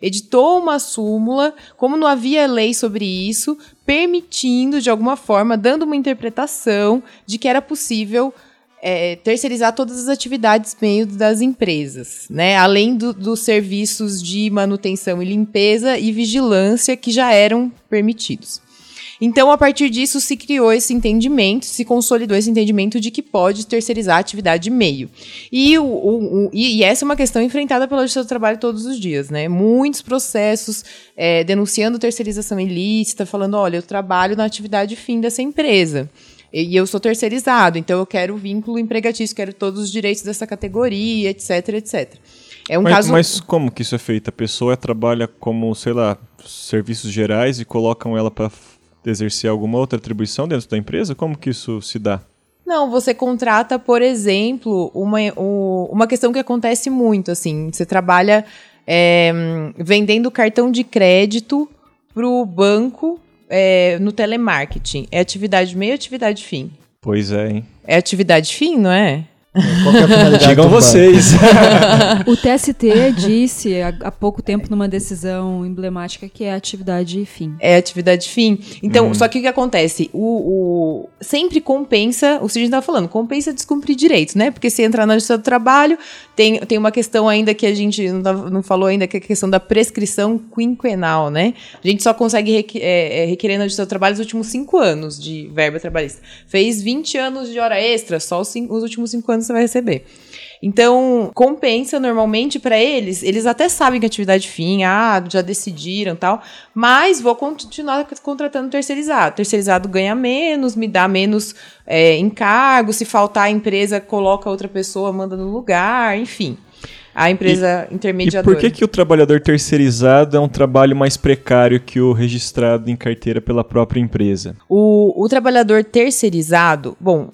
Editou uma súmula, como não havia lei sobre isso, permitindo, de alguma forma, dando uma interpretação de que era possível é, terceirizar todas as atividades meio das empresas, né? Além do, dos serviços de manutenção e limpeza e vigilância que já eram permitidos. Então, a partir disso, se criou esse entendimento, se consolidou esse entendimento de que pode terceirizar a atividade meio. E, o, o, o e, essa é uma questão enfrentada pela Justiça do Trabalho todos os dias, né? Muitos processos é, denunciando terceirização ilícita, falando: olha, eu trabalho na atividade fim dessa empresa. E eu sou terceirizado, então eu quero vínculo empregatício, quero todos os direitos dessa categoria, etc, etc. É um mas, caso... mas como que isso é feito? A pessoa trabalha como, sei lá, serviços gerais e colocam ela para exercer alguma outra atribuição dentro da empresa? Como que isso se dá? Não, você contrata, por exemplo, uma, uma questão que acontece muito, assim, você trabalha é, vendendo cartão de crédito para o banco é, no telemarketing? É atividade meio ou atividade fim? Pois é, hein? É atividade fim, não é? Qual é a finalidade Digam vocês. o TST disse há, pouco tempo numa decisão emblemática que é atividade fim. É atividade fim. Então, hum. só que o que acontece? O, o sempre compensa, o que a gente estava falando, compensa descumprir direitos, né? Porque se entrar na justiça do trabalho, tem, tem uma questão ainda que a gente não, não falou ainda, que é a questão da prescrição quinquenal, né? A gente só consegue requer, é, é, requerer na justiça do trabalho os últimos cinco anos de verba trabalhista. Fez 20 anos de hora extra, só os, cinco, os últimos cinco anos você vai receber. Então, compensa normalmente para eles, eles até sabem que atividade fim, ah, já decidiram tal, mas vou continuar contratando terceirizado. Terceirizado ganha menos, me dá menos é, encargo, se faltar a empresa, coloca outra pessoa, manda no lugar, enfim a empresa e, intermediadora. E por que, que o trabalhador terceirizado é um trabalho mais precário que o registrado em carteira pela própria empresa? O, o trabalhador terceirizado, bom,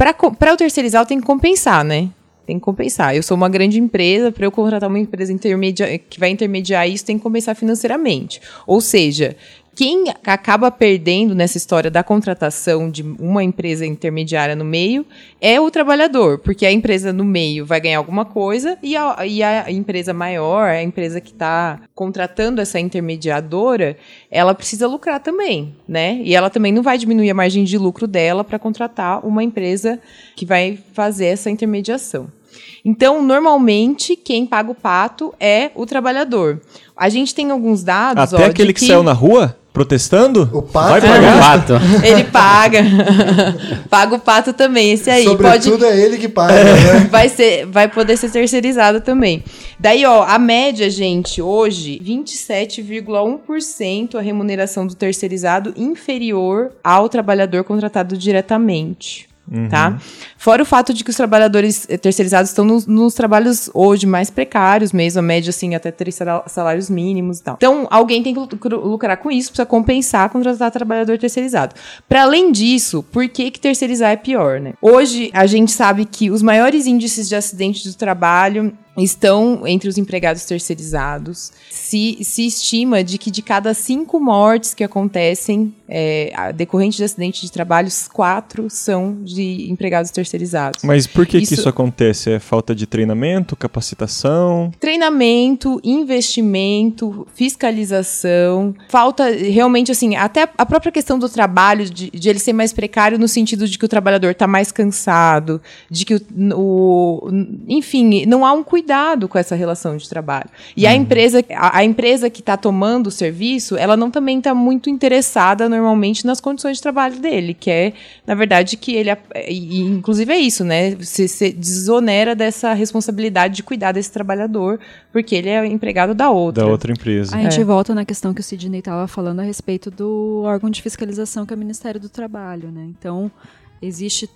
para o terceirizar, eu tenho que compensar, né? Tem que compensar. Eu sou uma grande empresa, para eu contratar uma empresa que vai intermediar isso, tem que compensar financeiramente. Ou seja, quem acaba perdendo nessa história da contratação de uma empresa intermediária no meio é o trabalhador, porque a empresa no meio vai ganhar alguma coisa e a, e a empresa maior, a empresa que está contratando essa intermediadora, ela precisa lucrar também, né? E ela também não vai diminuir a margem de lucro dela para contratar uma empresa que vai fazer essa intermediação. Então, normalmente, quem paga o pato é o trabalhador. A gente tem alguns dados. Até ó, aquele de que... saiu na rua? Protestando? O pato Vai é pagar? o pato. Ele paga. paga o pato também, esse aí. Sobretudo Pode, é ele que paga, né? vai, ser, vai poder ser terceirizado também. Daí, ó, a média, gente, hoje, 27,1% a remuneração do terceirizado inferior ao trabalhador contratado diretamente. Tá? Fora o fato de que os trabalhadores eh, terceirizados estão nos, nos trabalhos hoje mais precários mesmo, a média assim, até três sal- salários mínimos e tal. Então, alguém tem que lucr- lucrar com isso, precisa compensar contratar trabalhador terceirizado. Para além disso, por que, que terceirizar é pior, né? Hoje, a gente sabe que os maiores índices de acidentes do trabalho estão entre os empregados terceirizados. Se, se estima de que de cada cinco mortes que acontecem é, decorrentes de acidente de trabalho, quatro são de empregados terceirizados. Mas por que, que Isso- isso acontece? É falta de treinamento, capacitação? Treinamento, investimento, fiscalização, falta realmente assim, até a própria questão do trabalho, de, de ele ser mais precário no sentido de que o trabalhador está mais cansado, de que o, o- enfim, não há um cuidado com essa relação de trabalho. E a empresa, a, a empresa que está tomando o serviço, ela não também está muito interessada normalmente nas condições de trabalho dele, que é, na verdade, que ele, e, inclusive é isso, né? Você se desonera dessa responsabilidade de cuidar desse trabalhador, porque ele é empregado da outra. Da outra empresa. A gente É. volta na questão que o Sidney estava falando a respeito do órgão de fiscalização que é o Ministério do Trabalho, né? Então, existe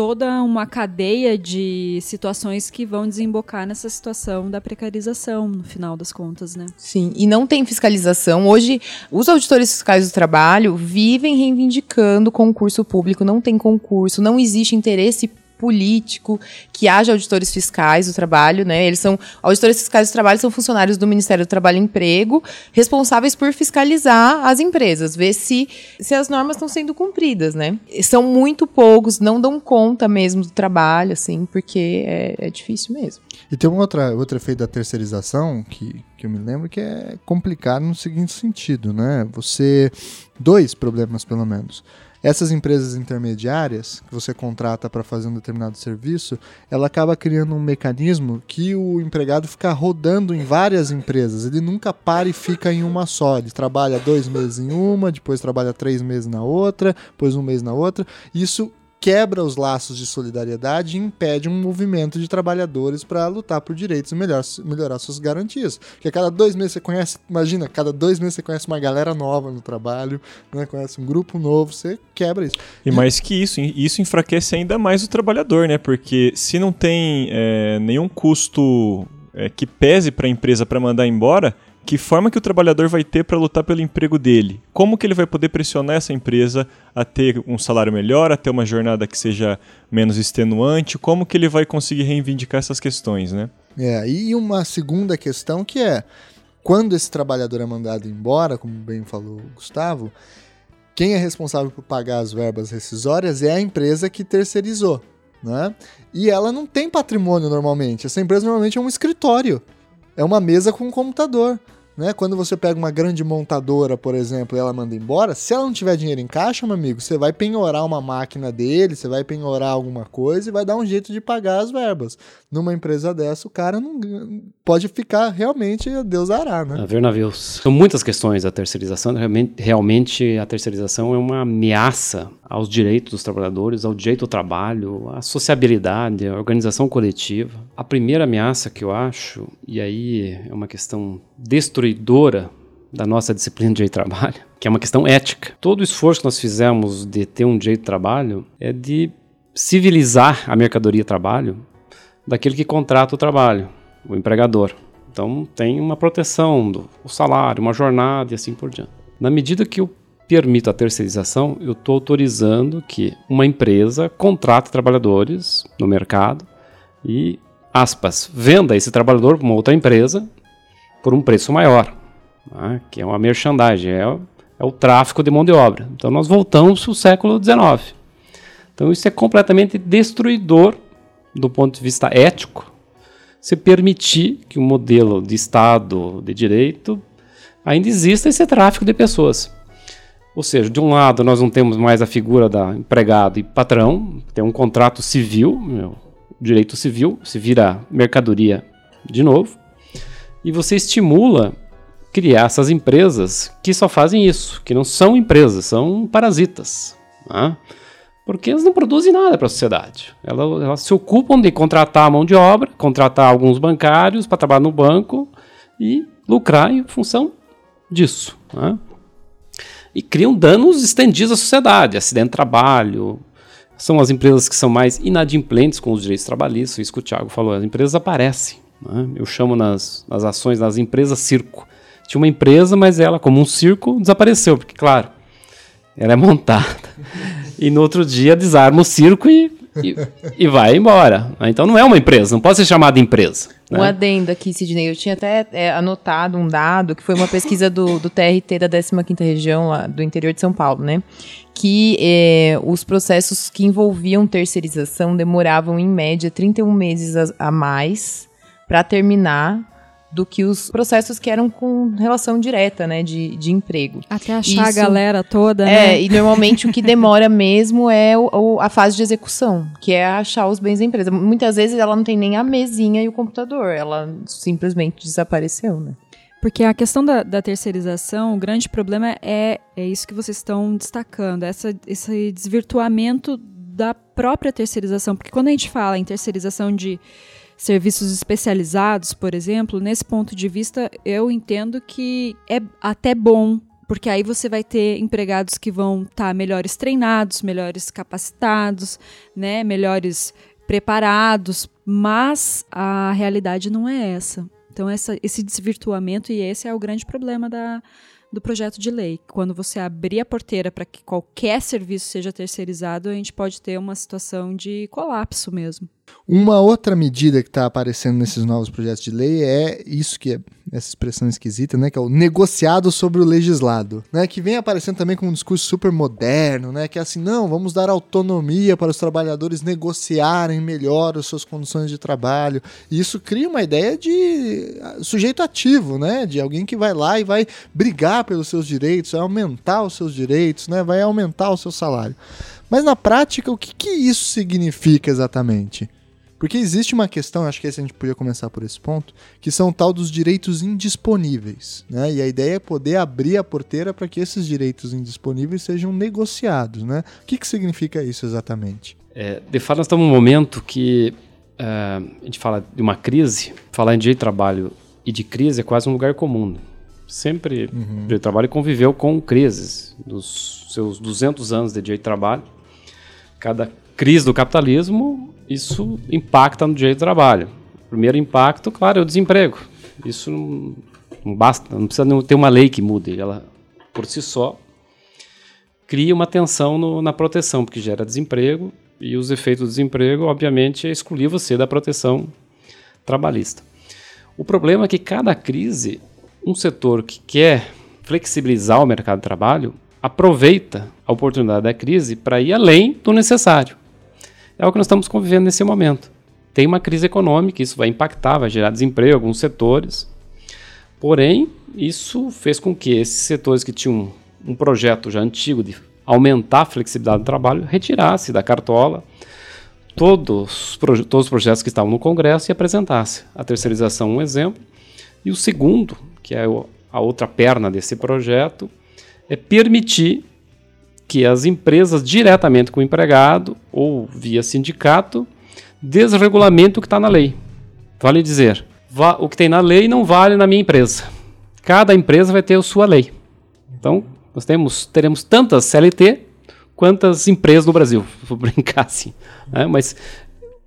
toda uma cadeia de situações que vão desembocar nessa situação da precarização, no final das contas, né? Sim, e não tem fiscalização. Hoje, os auditores fiscais do trabalho vivem reivindicando concurso público, não tem concurso, não existe interesse político que haja auditores fiscais do trabalho, né? Eles são auditores fiscais do trabalho são funcionários do Ministério do Trabalho e Emprego, responsáveis por fiscalizar as empresas, ver se se as normas estão sendo cumpridas, né? São muito poucos, não dão conta mesmo do trabalho, assim, porque é, é difícil mesmo. E tem um outra, outro efeito da terceirização que, que eu me lembro que é complicado no seguinte sentido, né? Você. Dois problemas, pelo menos. Essas empresas intermediárias que você contrata para fazer um determinado serviço, ela acaba criando um mecanismo que o empregado fica rodando em várias empresas. Ele nunca para e fica em uma só. Ele trabalha dois meses em uma, depois trabalha três meses na outra, depois um mês na outra. Isso quebra os laços de solidariedade e impede um movimento de trabalhadores para lutar por direitos e melhor, melhorar suas garantias. Porque a cada dois meses você conhece, imagina, cada dois meses você conhece uma galera nova no trabalho, né, conhece um grupo novo, você quebra isso. E mais que isso, isso enfraquece ainda mais o trabalhador, né? Porque se não tem é, nenhum custo é, que pese para a empresa para mandar embora, que forma que o trabalhador vai ter para lutar pelo emprego dele? Como que ele vai poder pressionar essa empresa a ter um salário melhor, a ter uma jornada que seja menos extenuante? Como que ele vai conseguir reivindicar essas questões, né? É, e uma segunda questão que é, quando esse trabalhador é mandado embora, como bem falou o Gustavo, quem é responsável por pagar as verbas rescisórias é a empresa que terceirizou, né? E ela não tem patrimônio normalmente. Essa empresa normalmente é um escritório. É uma mesa com um computador. Né? Quando você pega uma grande montadora, por exemplo, e ela manda embora, se ela não tiver dinheiro em caixa, meu amigo, você vai penhorar uma máquina dele, você vai penhorar alguma coisa e vai dar um jeito de pagar as verbas. Numa empresa dessa, o cara não pode ficar realmente Deus dará, né? A ver navios. São muitas questões da terceirização. Realmente, realmente a terceirização é uma ameaça aos direitos dos trabalhadores, ao direito ao trabalho, à sociabilidade, à organização coletiva. A primeira ameaça que eu acho, e aí é uma questão destruidora da nossa disciplina de direito de trabalho, que é uma questão ética. Todo o esforço que nós fizemos de ter um direito de trabalho é de civilizar a mercadoria trabalho daquele que contrata o trabalho, o empregador. Então tem uma proteção do salário, uma jornada e assim por diante. Na medida que eu permito a terceirização, eu estou autorizando que uma empresa contrate trabalhadores no mercado e, aspas, venda esse trabalhador para uma outra empresa por um preço maior, né, que é uma merchandising, é, é o tráfico de mão de obra. Então nós voltamos para o século XIX. Então isso é completamente destruidor do ponto de vista ético, se permitir que o um modelo de Estado de direito ainda exista esse tráfico de pessoas. Ou seja, de um lado nós não temos mais a figura da empregado e patrão, tem um contrato civil, meu, direito civil, se vira mercadoria de novo, e você estimula criar essas empresas que só fazem isso, que não são empresas, são parasitas. Né? Porque elas não produzem nada para a sociedade. Elas, elas, se ocupam de contratar mão de obra, contratar alguns bancários para trabalhar no banco e lucrar em função disso. Né? E criam danos estendidos à sociedade, acidente de trabalho. São as empresas que são mais inadimplentes com os direitos trabalhistas, isso que o Thiago falou, as empresas aparecem. Né? Eu chamo nas, nas ações das empresas circo. Tinha uma empresa, mas ela, como um circo, desapareceu, porque, claro, ela é montada. E no outro dia desarma o circo e, e, e vai embora. Então não é uma empresa, não pode ser chamada empresa. Né? Um adendo aqui, Sidney. Eu tinha até é, anotado um dado que foi uma pesquisa do, do TRT da 15ª região lá, do interior de São Paulo, né? Que é, os processos que envolviam terceirização demoravam, em média, 31 meses a, a mais para terminar do que os processos que eram com relação direta, né, de, de emprego. Até achar Isso, a galera toda, é, né? É, e normalmente o que demora mesmo é o, o, a fase de execução, que é achar os bens da empresa. Muitas vezes ela não tem nem a mesinha e o computador, ela simplesmente desapareceu, né? Porque a questão da, da, terceirização, o grande problema é, é isso que vocês estão destacando, essa, esse desvirtuamento da própria terceirização. Porque quando a gente fala em terceirização de serviços especializados, por exemplo, nesse ponto de vista, eu entendo que é até bom porque aí você vai ter empregados que vão estar tá melhores treinados, melhores capacitados, né, melhores preparados, mas a realidade não é essa. Então essa, esse desvirtuamento e esse é o grande problema da, do projeto de lei. Quando você abrir a porteira para que qualquer serviço seja terceirizado, a gente pode ter uma situação de colapso mesmo. Uma outra medida que está aparecendo nesses novos projetos de lei é isso que é essa expressão esquisita, né, que é o negociado sobre o legislado, né, que vem aparecendo também com um discurso super moderno, né, que é assim, não, vamos dar autonomia para os trabalhadores negociarem melhor as suas condições de trabalho. E isso cria uma ideia de sujeito ativo, né, de alguém que vai lá e vai brigar pelos seus direitos, vai aumentar os seus direitos, né, vai aumentar o seu salário. Mas na prática, o que, que isso significa exatamente? Porque existe uma questão, acho que a gente podia começar por esse ponto, que são tal dos direitos indisponíveis. Né? E a ideia é poder abrir a porteira para que esses direitos indisponíveis sejam negociados. Né? O que, que significa isso exatamente? É, de fato, nós estamos num momento que uh, a gente fala de uma crise, falar em direito de trabalho e de crise é quase um lugar comum. Sempre uhum. o direito de trabalho conviveu com crises. Dos seus 200 anos de direito de trabalho, cada crise do capitalismo isso impacta no direito do trabalho. Primeiro impacto, claro, é o desemprego. Isso não, não basta, não precisa ter uma lei que mude. Ela, por si só, cria uma tensão no, na proteção, porque gera desemprego e os efeitos do desemprego, obviamente, é excluir você da proteção trabalhista. O problema é que cada crise, um setor que quer flexibilizar o mercado de trabalho, aproveita a oportunidade da crise para ir além do necessário. É o que nós estamos convivendo nesse momento. Tem uma crise econômica, isso vai impactar, vai gerar desemprego em alguns setores. Porém, isso fez com que esses setores que tinham um projeto já antigo de aumentar a flexibilidade do trabalho retirasse da cartola todos, todos os projetos que estavam no Congresso e apresentasse. A terceirização um exemplo. E o segundo, que é a outra perna desse projeto, é permitir que as empresas diretamente com o empregado ou via sindicato desregulamentem o que está na lei. Vale dizer, o que tem na lei não vale na minha empresa. Cada empresa vai ter a sua lei. Então, nós temos, teremos tantas CLT quantas empresas no Brasil, vou brincar assim. Né? Mas,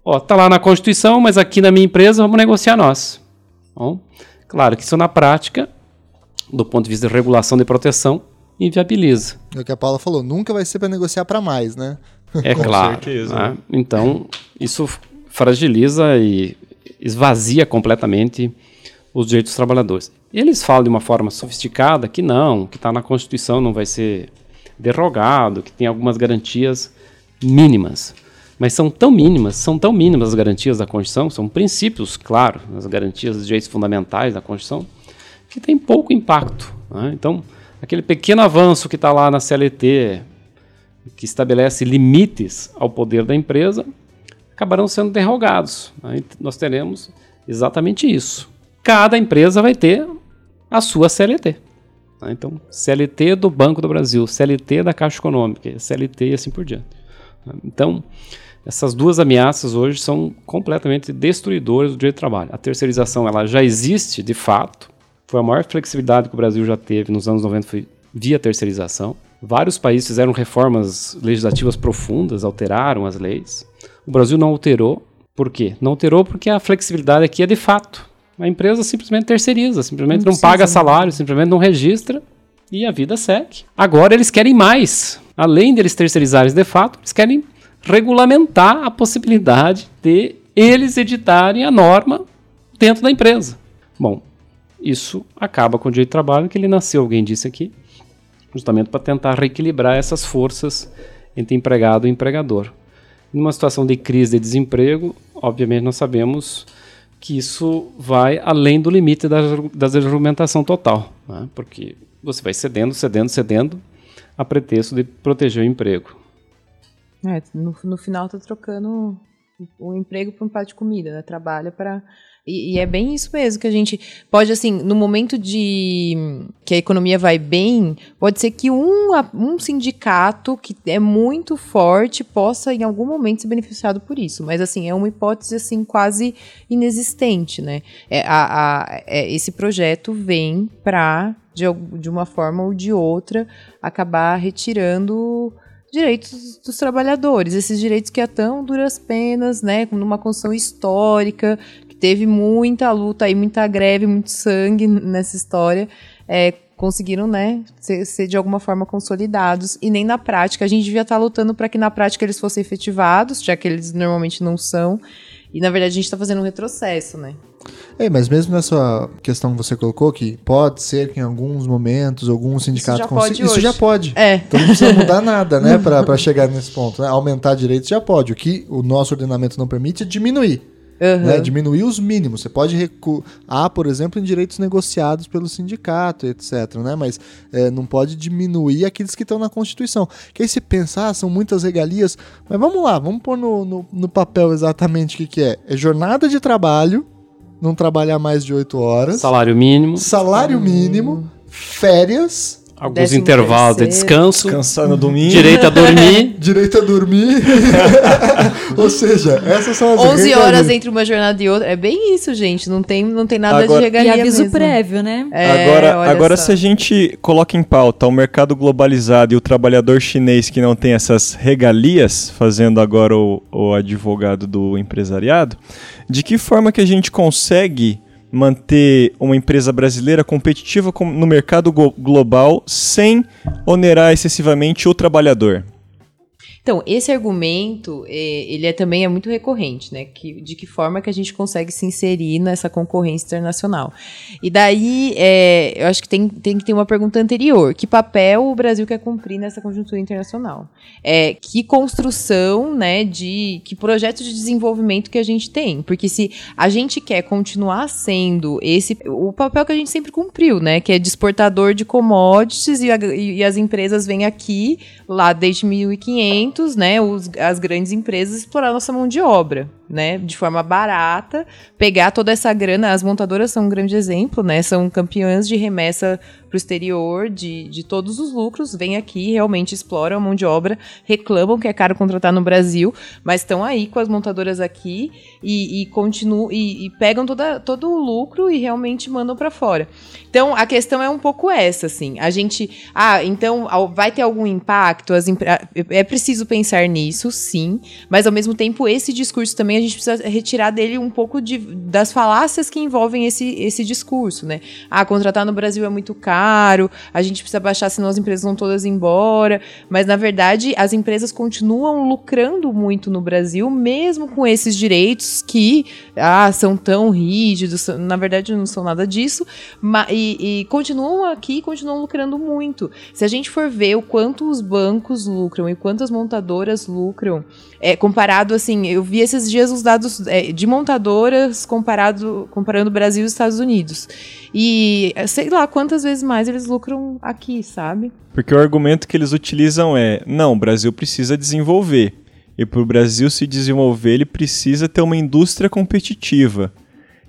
ó, tá lá na Constituição, mas aqui na minha empresa vamos negociar nós. Bom, claro que isso na prática, do ponto de vista de regulação de proteção, inviabiliza. É o que a Paula falou, nunca vai ser para negociar para mais, né? É claro. Certeza. Né? Então, isso fragiliza e esvazia completamente os direitos dos trabalhadores. Eles falam de uma forma sofisticada que não, que está na Constituição não vai ser derrogado, que tem algumas garantias mínimas. Mas são tão mínimas, são tão mínimas as garantias da Constituição, são princípios, claro, as garantias dos direitos fundamentais da Constituição, que tem pouco impacto. Né? Então, aquele pequeno avanço que está lá na CLT, que estabelece limites ao poder da empresa, acabarão sendo derrogados. Nós teremos exatamente isso. Cada empresa vai ter a sua CLT. Tá? Então, CLT do Banco do Brasil, CLT da Caixa Econômica, CLT e assim por diante. Tá? Então, essas duas ameaças hoje são completamente destruidoras do direito do trabalho. A terceirização ela já existe de fato, foi a maior flexibilidade que o Brasil já teve nos anos 90 foi via terceirização. Vários países fizeram reformas legislativas profundas, alteraram as leis. O Brasil não alterou. Por quê? Não alterou porque a flexibilidade aqui é de fato. A empresa simplesmente terceiriza, simplesmente não, não paga salário, simplesmente não registra e a vida segue. Agora eles querem mais. Além deles terceirizarem de fato, eles querem regulamentar a possibilidade de eles editarem a norma dentro da empresa. Bom, isso acaba com o direito de trabalho, que ele nasceu, alguém disse aqui, justamente para tentar reequilibrar essas forças entre empregado e empregador. Numa situação de crise de desemprego, obviamente nós sabemos que isso vai além do limite da, da desargumentação total, né? porque você vai cedendo, cedendo, cedendo, a pretexto de proteger o emprego. É, no, no final tá trocando o emprego por um prato de comida, né? Trabalha para e, e, é bem isso mesmo que a gente pode, assim, no momento de que a economia vai bem, pode ser que um, um sindicato que é muito forte possa, em algum momento, ser beneficiado por isso. Mas, assim, é uma hipótese, assim, quase inexistente, né? É, a, a, é, esse projeto vem para, de, de uma forma ou de outra, acabar retirando direitos dos trabalhadores, esses direitos que há tão duras penas, né, numa construção histórica, teve muita luta e muita greve, muito sangue nessa história, é, conseguiram, né, ser, ser, de alguma forma consolidados e nem na prática a gente devia estar lutando para que na prática eles fossem efetivados, já que eles normalmente não são. E na verdade a gente está fazendo um retrocesso, né? É, mas mesmo nessa questão que você colocou, que pode ser que em alguns momentos algum sindicato isso já pode. Isso já pode. É. Então não precisa mudar nada, né, para chegar nesse ponto. Né? Aumentar direitos já pode. O que o nosso ordenamento não permite é diminuir. Uhum. Né, diminuir os mínimos. Você pode recuar, por exemplo, em direitos negociados pelo sindicato, etc. Né? Mas é, não pode diminuir aqueles que estão na Constituição. Que aí se pensar, ah, são muitas regalias. Mas vamos lá, vamos pôr no, no, no papel exatamente o que, que é. É jornada de trabalho não trabalhar mais de 8 horas. Salário mínimo. Salário mínimo, férias. Alguns Décimo intervalos terceiro. de descanso. Descansar no domingo. Direito a dormir. Direito a dormir. Ou seja, essas são as 11 horas entre uma jornada e outra. É bem isso, gente. Não tem, não tem nada agora, de regalia E aviso mesmo. prévio, né? É, agora, agora se a gente coloca em pauta o mercado globalizado e o trabalhador chinês que não tem essas regalias, fazendo agora o, o advogado do empresariado, de que forma que a gente consegue manter uma empresa brasileira competitiva no mercado global sem onerar excessivamente o trabalhador? Então, esse argumento, é, ele é, também é muito recorrente, né? Que, de que forma que a gente consegue se inserir nessa concorrência internacional. E daí, é, eu acho que tem, tem que ter uma pergunta anterior. Que papel o Brasil quer cumprir nessa conjuntura internacional? É, que construção, né, de... Que projeto de desenvolvimento que a gente tem? Porque se a gente quer continuar sendo esse... O papel que a gente sempre cumpriu, né? Que é de exportador de commodities e, a, e as empresas vêm aqui, lá desde 1500, né, os, as grandes empresas explorar nossa mão de obra, né, de forma barata, pegar toda essa grana. As montadoras são um grande exemplo, né, são campeãs de remessa para o exterior de, de todos os lucros, vêm aqui, realmente exploram a mão de obra, reclamam que é caro contratar no Brasil, mas estão aí com as montadoras aqui e, e continuam e, e, pegam toda, todo o lucro e realmente mandam para fora. Então a questão é um pouco essa, assim. A gente, ah, então vai ter algum impacto? As, é preciso pensar nisso, sim, mas ao mesmo tempo esse discurso também gente precisa retirar dele um pouco de, das falácias que envolvem esse, esse discurso, né? Ah, contratar no Brasil é muito caro a gente precisa baixar, senão as empresas vão todas embora. Mas, na verdade, as empresas continuam lucrando muito no Brasil, mesmo com esses direitos que ah, são tão rígidos, na verdade não são nada disso, mas, e, e continuam aqui continuam lucrando muito. Se a gente for ver o quanto os bancos lucram e quantas montadoras lucram, é, comparado assim, eu vi esses dias os dados é, de montadoras comparado, comparando Brasil e Estados Unidos. E sei lá quantas vezes mais eles lucram aqui, sabe? Porque o argumento que eles utilizam é: não, o Brasil precisa desenvolver. E para o Brasil se desenvolver, ele precisa ter uma indústria competitiva.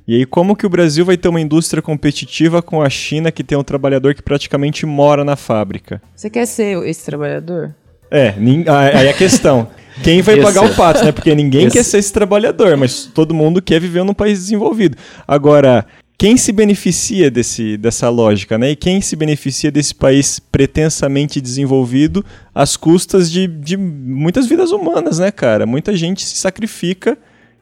E aí, como que o Brasil vai ter uma indústria competitiva com a China, que tem um trabalhador que praticamente mora na fábrica? Você quer ser esse trabalhador? É, aí é a questão. Quem vai esse, pagar o pato, né? Porque ninguém esse. quer ser esse trabalhador, mas todo mundo quer viver num país desenvolvido. Agora, quem se beneficia desse, dessa lógica, né? E quem se beneficia desse país pretensamente desenvolvido às custas de, de muitas vidas humanas, né, cara? Muita gente se sacrifica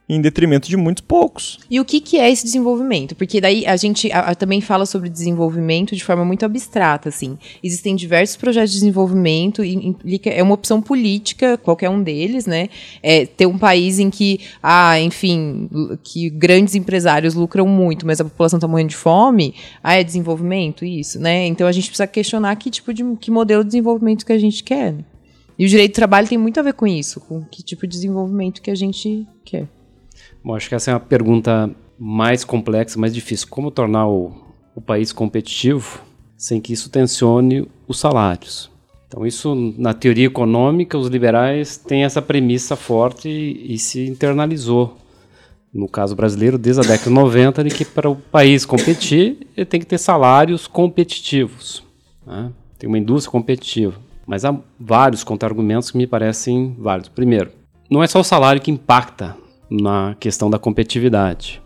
em detrimento de muitos poucos. E o que, que é esse desenvolvimento? Porque daí a gente a, a, também fala sobre desenvolvimento de forma muito abstrata, assim. Existem diversos projetos de desenvolvimento e implica, é uma opção política, qualquer um deles, né? É ter um país em que, ah, enfim, que grandes empresários lucram muito, mas a população está morrendo de fome, ah, é desenvolvimento isso, né? Então a gente precisa questionar que tipo de que modelo de desenvolvimento que a gente quer. E o direito do trabalho tem muito a ver com isso, com que tipo de desenvolvimento que a gente quer. Bom, acho que essa é uma pergunta mais complexa, mais difícil. Como tornar o, o país competitivo sem que isso tensione os salários? Então, isso, na teoria econômica, os liberais têm essa premissa forte e, e se internalizou. No caso brasileiro, desde a década de 90, de que para o país competir, ele tem que ter salários competitivos. Né? Tem uma indústria competitiva. Mas há vários contra-argumentos que me parecem válidos. Primeiro, não é só o salário que impacta na questão da competitividade.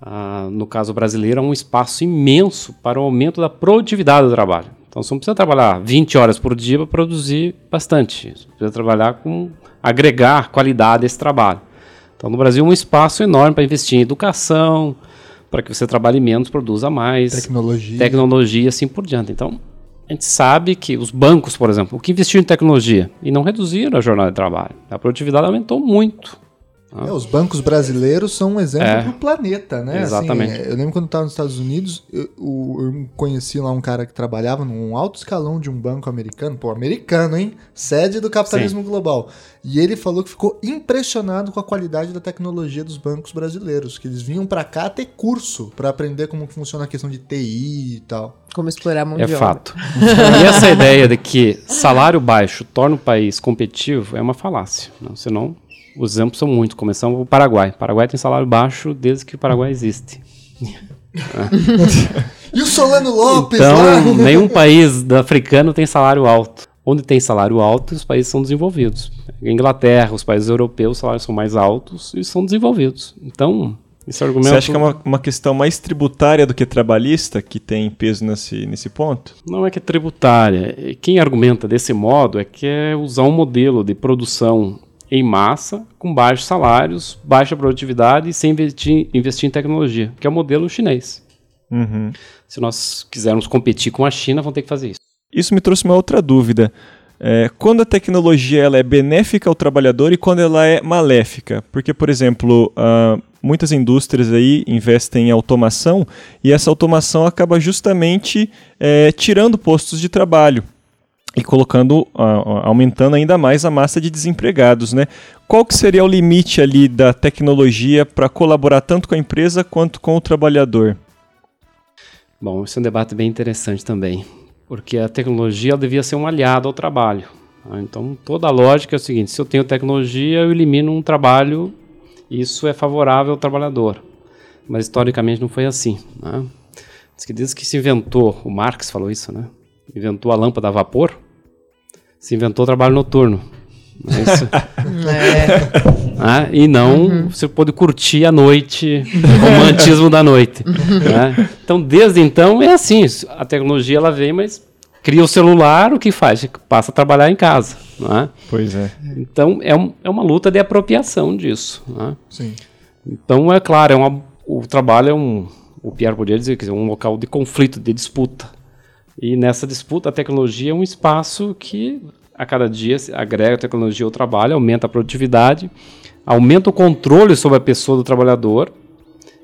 Ah, no caso brasileiro, há um espaço imenso para o aumento da produtividade do trabalho. Então, você não precisa trabalhar 20 horas por dia para produzir bastante. Você precisa trabalhar com agregar qualidade a esse trabalho. Então, no Brasil, um espaço enorme para investir em educação, para que você trabalhe menos, produza mais. Tecnologia. Tecnologia, assim por diante. Então, a gente sabe que os bancos, por exemplo, o que investiram em tecnologia e não reduziram a jornada de trabalho. A produtividade aumentou muito. É, os bancos brasileiros são um exemplo é, para o planeta, né? Assim, Exatamente. Assim, eu lembro quando estava nos Estados Unidos, eu, eu, conheci lá um cara que trabalhava num alto escalão de um banco americano, pô, americano, hein? Sede do capitalismo Sim. global. E ele falou que ficou impressionado com a qualidade da tecnologia dos bancos brasileiros, que eles vinham para cá ter curso para aprender como funciona a questão de TI e tal. Como explorar a mão é de fato. e essa ideia de que salário baixo torna o país competitivo é uma falácia. Não, senão os exemplos são muitos. Começamos com o Paraguai. O Paraguai tem salário baixo desde que o Paraguai existe. e o Solano Lopes então, lá? nenhum país africano tem salário alto. Onde tem salário alto, os países são desenvolvidos. Inglaterra, os países europeus, os salários são mais altos e são desenvolvidos. Então, esse argumento... Você acha que é uma, uma questão mais tributária do que trabalhista que tem peso nesse, nesse ponto? Não é que é tributária. Quem argumenta desse modo é que é usar um modelo de produção em massa, com baixos salários, baixa produtividade e sem investir, investir em tecnologia, que é o modelo chinês. Uhum. Se nós quisermos competir com a China, vamos ter que fazer isso. Isso me trouxe uma outra dúvida. É, quando a tecnologia ela é benéfica ao trabalhador e quando ela é maléfica? Porque, por exemplo, uh, muitas indústrias aí investem em automação e essa automação acaba justamente é, tirando postos de trabalho e colocando, aumentando ainda mais a massa de desempregados, né? Qual que seria o limite ali da tecnologia para colaborar tanto com a empresa quanto com o trabalhador? Bom, esse é um debate bem interessante também, porque a tecnologia devia ser um aliado ao trabalho. Né? Então, toda a lógica é o seguinte: se eu tenho tecnologia, eu elimino um trabalho, isso é favorável ao trabalhador. Mas historicamente não foi assim. Né? Diz que desde que se inventou, o Marx falou isso, né? Inventou a lâmpada a vapor, se inventou o trabalho noturno. É isso. é. Ah, e não uhum. você pode curtir a noite, o romantismo da noite. Né? Então, desde então, é assim: a tecnologia ela vem, mas cria o celular, o que faz? Passa a trabalhar em casa. Né? Pois é. Então, é, um, é uma luta de apropriação disso. Né? Sim. Então, é claro, é uma, o trabalho é um. O Pierre poderia dizer que é um local de conflito, de disputa. E nessa disputa, a tecnologia é um espaço que a cada dia agrega tecnologia ao trabalho, aumenta a produtividade, aumenta o controle sobre a pessoa do trabalhador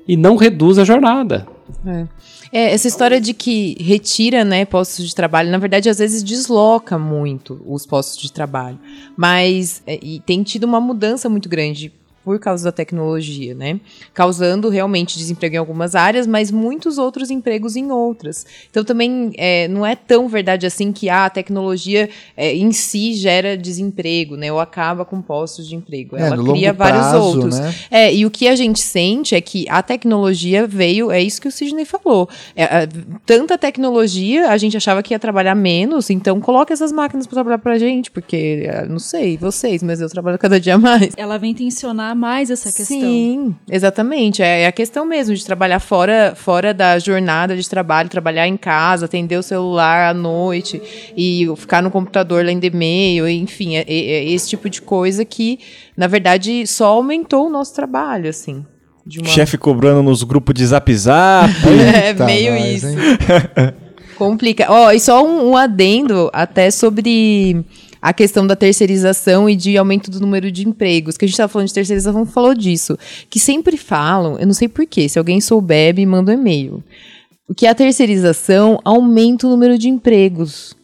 e não reduz a jornada. É. É, essa história de que retira né, postos de trabalho, na verdade, às vezes desloca muito os postos de trabalho. Mas é, tem tido uma mudança muito grande por causa da tecnologia, né? Causando realmente desemprego em algumas áreas, mas muitos outros empregos em outras. Então também é, não é tão verdade assim que ah, a tecnologia é, em si gera desemprego, né? Ou acaba com postos de emprego. É, Ela cria vários prazo, outros. Né? É, e o que a gente sente é que a tecnologia veio, é isso que o Sidney falou. É, tanta tecnologia, a gente achava que ia trabalhar menos, então coloca essas máquinas para trabalhar pra gente, porque é, não sei vocês, mas eu trabalho cada dia mais. Ela vem tensionar mais essa questão. Sim, exatamente. É, é a questão mesmo de trabalhar fora, fora da jornada de trabalho, trabalhar em casa, atender o celular à noite e ficar no computador lendo e-mail, enfim, é, é, é esse tipo de coisa que, na verdade, só aumentou o nosso trabalho, assim. Uma... Chefe cobrando nos grupos de zap zap. é, meio mais, isso. Complica. Ó, oh, e só um, um adendo até sobre a questão da terceirização e de aumento do número de empregos. Que a gente estava falando de terceirização, falou disso. Que sempre falam, eu não sei porquê, se alguém souber, me manda um e-mail. Que a terceirização aumenta o número de empregos.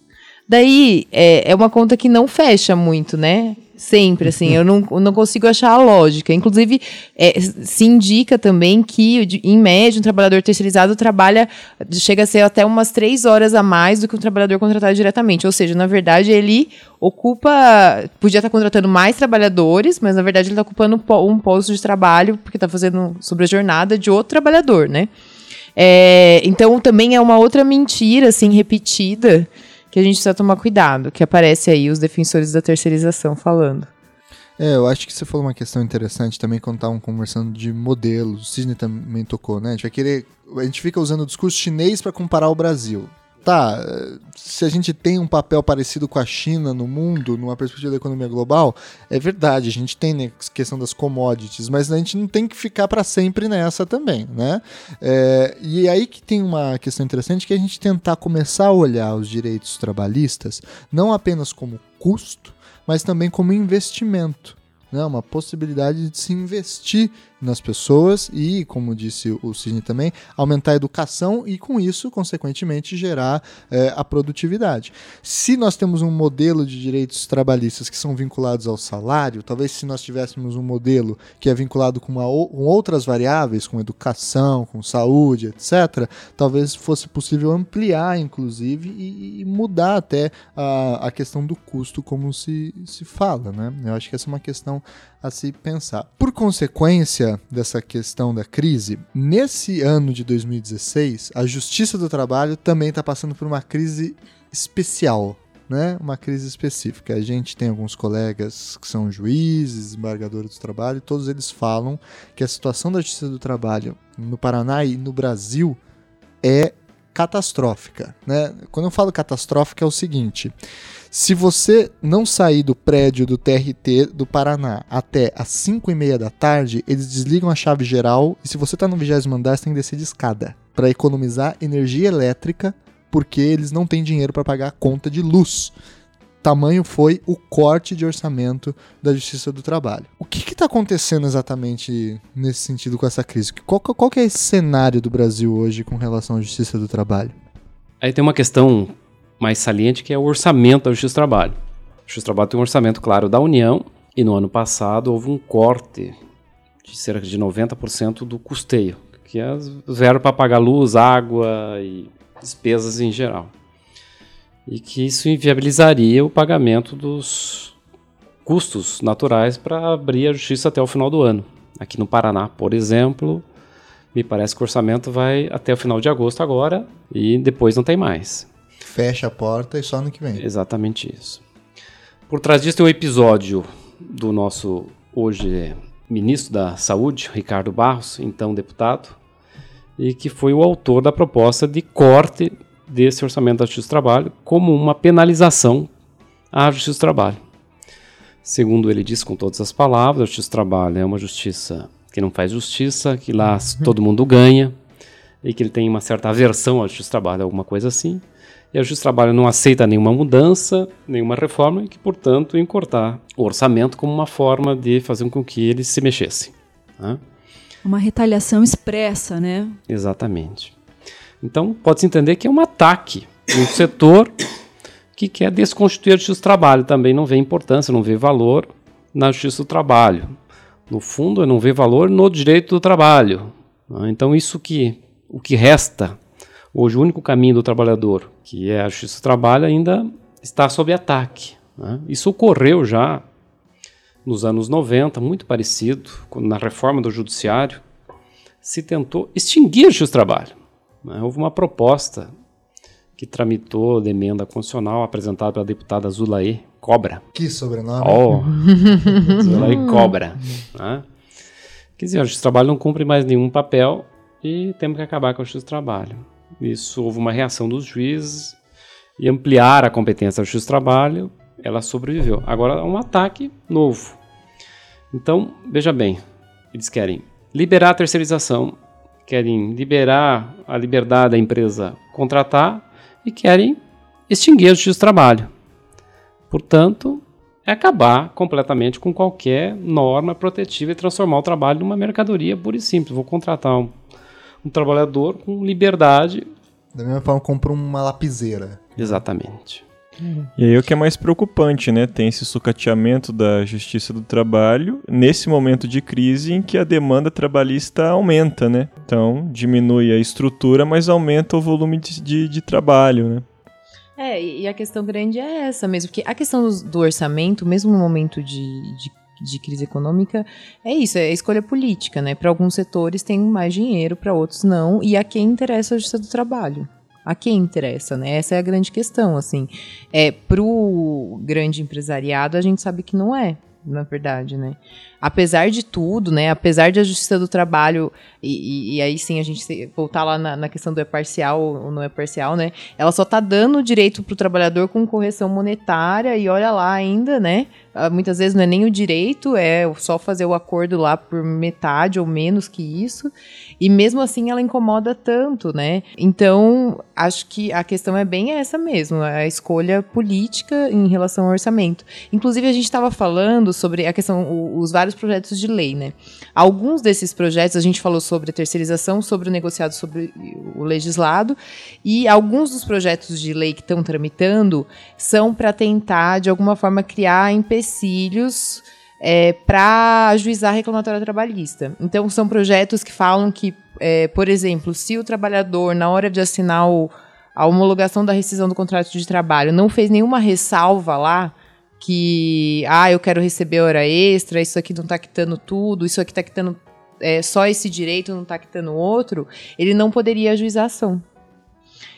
Daí é, é uma conta que não fecha muito, né? Sempre, assim, eu não, não consigo achar a lógica. Inclusive, é, se indica também que, em média, um trabalhador terceirizado trabalha, chega a ser até umas três horas a mais do que um trabalhador contratado diretamente. Ou seja, na verdade, ele ocupa. Podia estar contratando mais trabalhadores, mas na verdade ele está ocupando um posto de trabalho, porque está fazendo sobre a jornada de outro trabalhador, né? É, então, também é uma outra mentira, assim, repetida que a gente precisa tomar cuidado, que aparece aí os defensores da terceirização falando. É, eu acho que você falou uma questão interessante também quando estavam conversando de modelos. O Sidney também tocou, né? A gente vai querer. A gente fica usando o discurso chinês para comparar o Brasil tá, se a gente tem um papel parecido com a China no mundo, numa perspectiva da economia global, é verdade, a gente tem né, questão das commodities, mas a gente não tem que ficar para sempre nessa também, né? É, e aí que tem uma questão interessante que é a gente tentar começar a olhar os direitos trabalhistas não apenas como custo, mas também como investimento né, uma possibilidade de se investir nas pessoas e, como disse o Sidney também, aumentar a educação e, com isso, consequentemente, gerar é, a produtividade. Se nós temos um modelo de direitos trabalhistas que são vinculados ao salário, talvez se nós tivéssemos um modelo que é vinculado com, uma, com outras variáveis, com educação, com saúde, etc., talvez fosse possível ampliar, inclusive, e, e mudar até a, a questão do custo, como se, se fala. Né? Eu acho que essa é uma questão a se pensar. Por consequência dessa questão da crise, nesse ano de 2016, a Justiça do Trabalho também está passando por uma crise especial. Né, uma crise específica. A gente tem alguns colegas que são juízes, embargadores do trabalho, todos eles falam que a situação da justiça do trabalho no Paraná e no Brasil é catastrófica. Né? Quando eu falo catastrófica, é o seguinte: se você não sair do prédio do TRT do Paraná até às 5 e meia da tarde, eles desligam a chave geral e se você está no 20 andar, você tem que descer de escada para economizar energia elétrica, porque eles não têm dinheiro para pagar a conta de luz. Tamanho foi o corte de orçamento da Justiça do Trabalho. O que está acontecendo exatamente nesse sentido com essa crise? Qual, qual é esse cenário do Brasil hoje com relação à Justiça do Trabalho? Aí tem uma questão mais saliente, que é o orçamento da Justiça do Trabalho. A Justiça do Trabalho tem um orçamento, claro, da União, e no ano passado houve um corte de cerca de 90% do custeio, que é zero para pagar luz, água e despesas em geral. E que isso inviabilizaria o pagamento dos custos naturais para abrir a justiça até o final do ano. Aqui no Paraná, por exemplo, me parece que o orçamento vai até o final de agosto agora e depois não tem mais fecha a porta e só no que vem. Exatamente isso. Por trás disso tem um episódio do nosso hoje ministro da Saúde, Ricardo Barros, então deputado, e que foi o autor da proposta de corte desse orçamento da Justiça do Trabalho como uma penalização à Justiça do Trabalho. Segundo ele disse com todas as palavras, a Justiça do Trabalho é uma justiça que não faz justiça, que lá uhum. todo mundo ganha, e que ele tem uma certa aversão à Justiça do Trabalho, alguma coisa assim e a Justiça do Trabalho não aceita nenhuma mudança, nenhuma reforma, e que, portanto, encurtar o orçamento como uma forma de fazer com que ele se mexesse. Né? Uma retaliação expressa, né? Exatamente. Então, pode-se entender que é um ataque um setor que quer desconstituir a Justiça do Trabalho. Também não vê importância, não vê valor na Justiça do Trabalho. no fundo, não ver valor no direito do trabalho. Né? Então, isso que o que resta hoje, o único caminho do trabalhador, que é a justiça do trabalho, ainda está sob ataque. Né? Isso ocorreu já nos anos 90, muito parecido, quando na reforma do judiciário se tentou extinguir a justiça do trabalho. Né? Houve uma proposta que tramitou de emenda constitucional apresentada pela deputada Zulaê Cobra. Que sobrenome. Oh, Zulaê Cobra. Né? Quer dizer, a justiça do trabalho não cumpre mais nenhum papel e temos que acabar com a justiça do trabalho. Isso houve uma reação dos juízes e ampliar a competência da justiça do trabalho, ela sobreviveu. Agora é um ataque novo. Então, veja bem, eles querem liberar a terceirização, querem liberar a liberdade da empresa contratar e querem extinguir a justiça do trabalho. Portanto, é acabar completamente com qualquer norma protetiva e transformar o trabalho numa mercadoria pura e simples. Vou contratar um, um trabalhador com liberdade. Da mesma forma, compra uma lapiseira. Exatamente. E aí o que é mais preocupante, né? Tem esse sucateamento da justiça do trabalho nesse momento de crise em que a demanda trabalhista aumenta, né? Então diminui a estrutura, mas aumenta o volume de, de, de trabalho, né? É, e a questão grande é essa mesmo, porque a questão do, do orçamento, mesmo no momento de, de, de, crise econômica, é isso, é escolha política, né? Para alguns setores tem mais dinheiro, para outros não, e a quem interessa a justiça do trabalho a quem interessa, né? Essa é a grande questão, assim. É, pro grande empresariado, a gente sabe que não é, na verdade, né? Apesar de tudo, né? Apesar de a justiça do trabalho, e, e, e aí sim a gente voltar lá na, na, questão do é parcial ou não é parcial, né? Ela só tá dando direito pro trabalhador com correção monetária e olha lá ainda, né? Ah, muitas vezes não é nem o direito, é só fazer o acordo lá por metade ou menos que isso. E mesmo assim ela incomoda tanto, né? Então, acho que a questão é bem essa mesmo, a escolha política em relação ao orçamento. Inclusive, a gente estava falando sobre a questão, os vários projetos de lei, né? Alguns desses projetos, a gente falou sobre a terceirização, sobre o negociado, sobre o legislado, e alguns dos projetos de lei que estão tramitando são para tentar, de alguma forma, criar empecilhos é, para ajuizar reclamatória trabalhista. Então, são projetos que falam que, é, por exemplo, se o trabalhador, na hora de assinar o, a homologação da rescisão do contrato de trabalho, não fez nenhuma ressalva lá, que, ah, eu quero receber hora extra, isso aqui não está quitando tudo, isso aqui está quitando é, só esse direito, não está quitando outro, ele não poderia ajuizar a ação.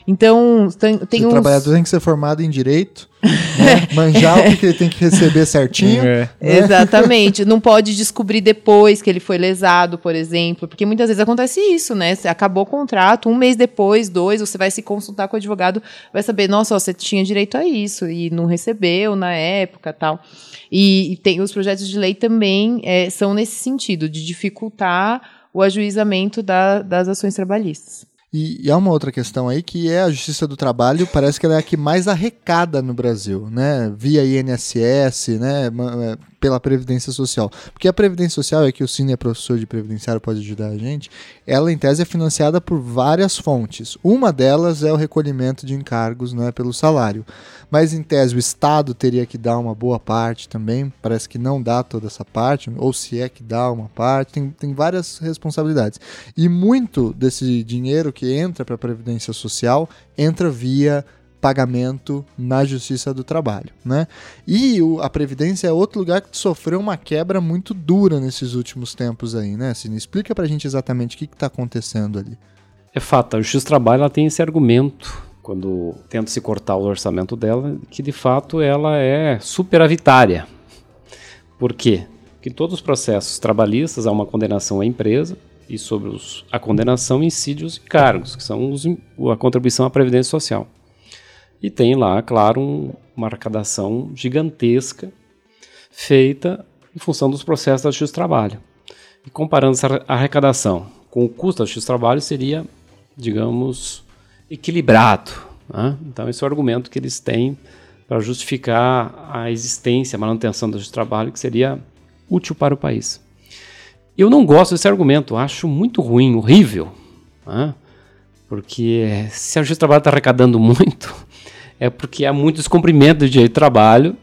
Então, tem, tem uns... O trabalhador tem que ser formado em direito, né? manjar o que ele tem que receber certinho. É. Né? Exatamente. Não pode descobrir depois que ele foi lesado, por exemplo, porque muitas vezes acontece isso, né? Você acabou o contrato, um mês depois, dois, você vai se consultar com o advogado, vai saber, nossa, ó, você tinha direito a isso e não recebeu na época tal. E, e tem os projetos de lei também é, são nesse sentido, de dificultar o ajuizamento da, das ações trabalhistas. E, e, há uma outra questão aí que é a Justiça do Trabalho, parece que ela é a que mais arrecada no Brasil, né? Via INSS, né? Pela Previdência Social. Porque a Previdência Social, é que o Cine é professor de previdenciário, pode ajudar a gente, ela em tese é financiada por várias fontes. Uma delas é o recolhimento de encargos né, pelo salário. Mas em tese o Estado teria que dar uma boa parte também, parece que não dá toda essa parte, ou se é que dá uma parte, tem, tem várias responsabilidades. E muito desse dinheiro que entra para a Previdência Social entra via pagamento na Justiça do Trabalho, né? E o, a Previdência é outro lugar que sofreu uma quebra muito dura nesses últimos tempos aí, né? Assim, explica pra gente exatamente o que está acontecendo ali. É fato, a Justiça do Trabalho ela tem esse argumento quando tenta se cortar o orçamento dela, que de fato ela é superavitária. Por quê? Porque todos os processos trabalhistas há uma condenação à empresa e sobre os, a condenação incide os encargos, que são os, a contribuição à Previdência Social. E tem lá, claro, um, uma arrecadação gigantesca feita em função dos processos da do Trabalho. E comparando essa arrecadação com o custo da do Trabalho, seria, digamos, equilibrado. Né? Então, esse é o argumento que eles têm para justificar a existência, a manutenção do Trabalho, que seria útil para o país. Eu não gosto desse argumento, acho muito ruim, horrível. Né? Porque se a Justiça do Trabalho está arrecadando muito, é porque há muito descumprimento do direito de trabalho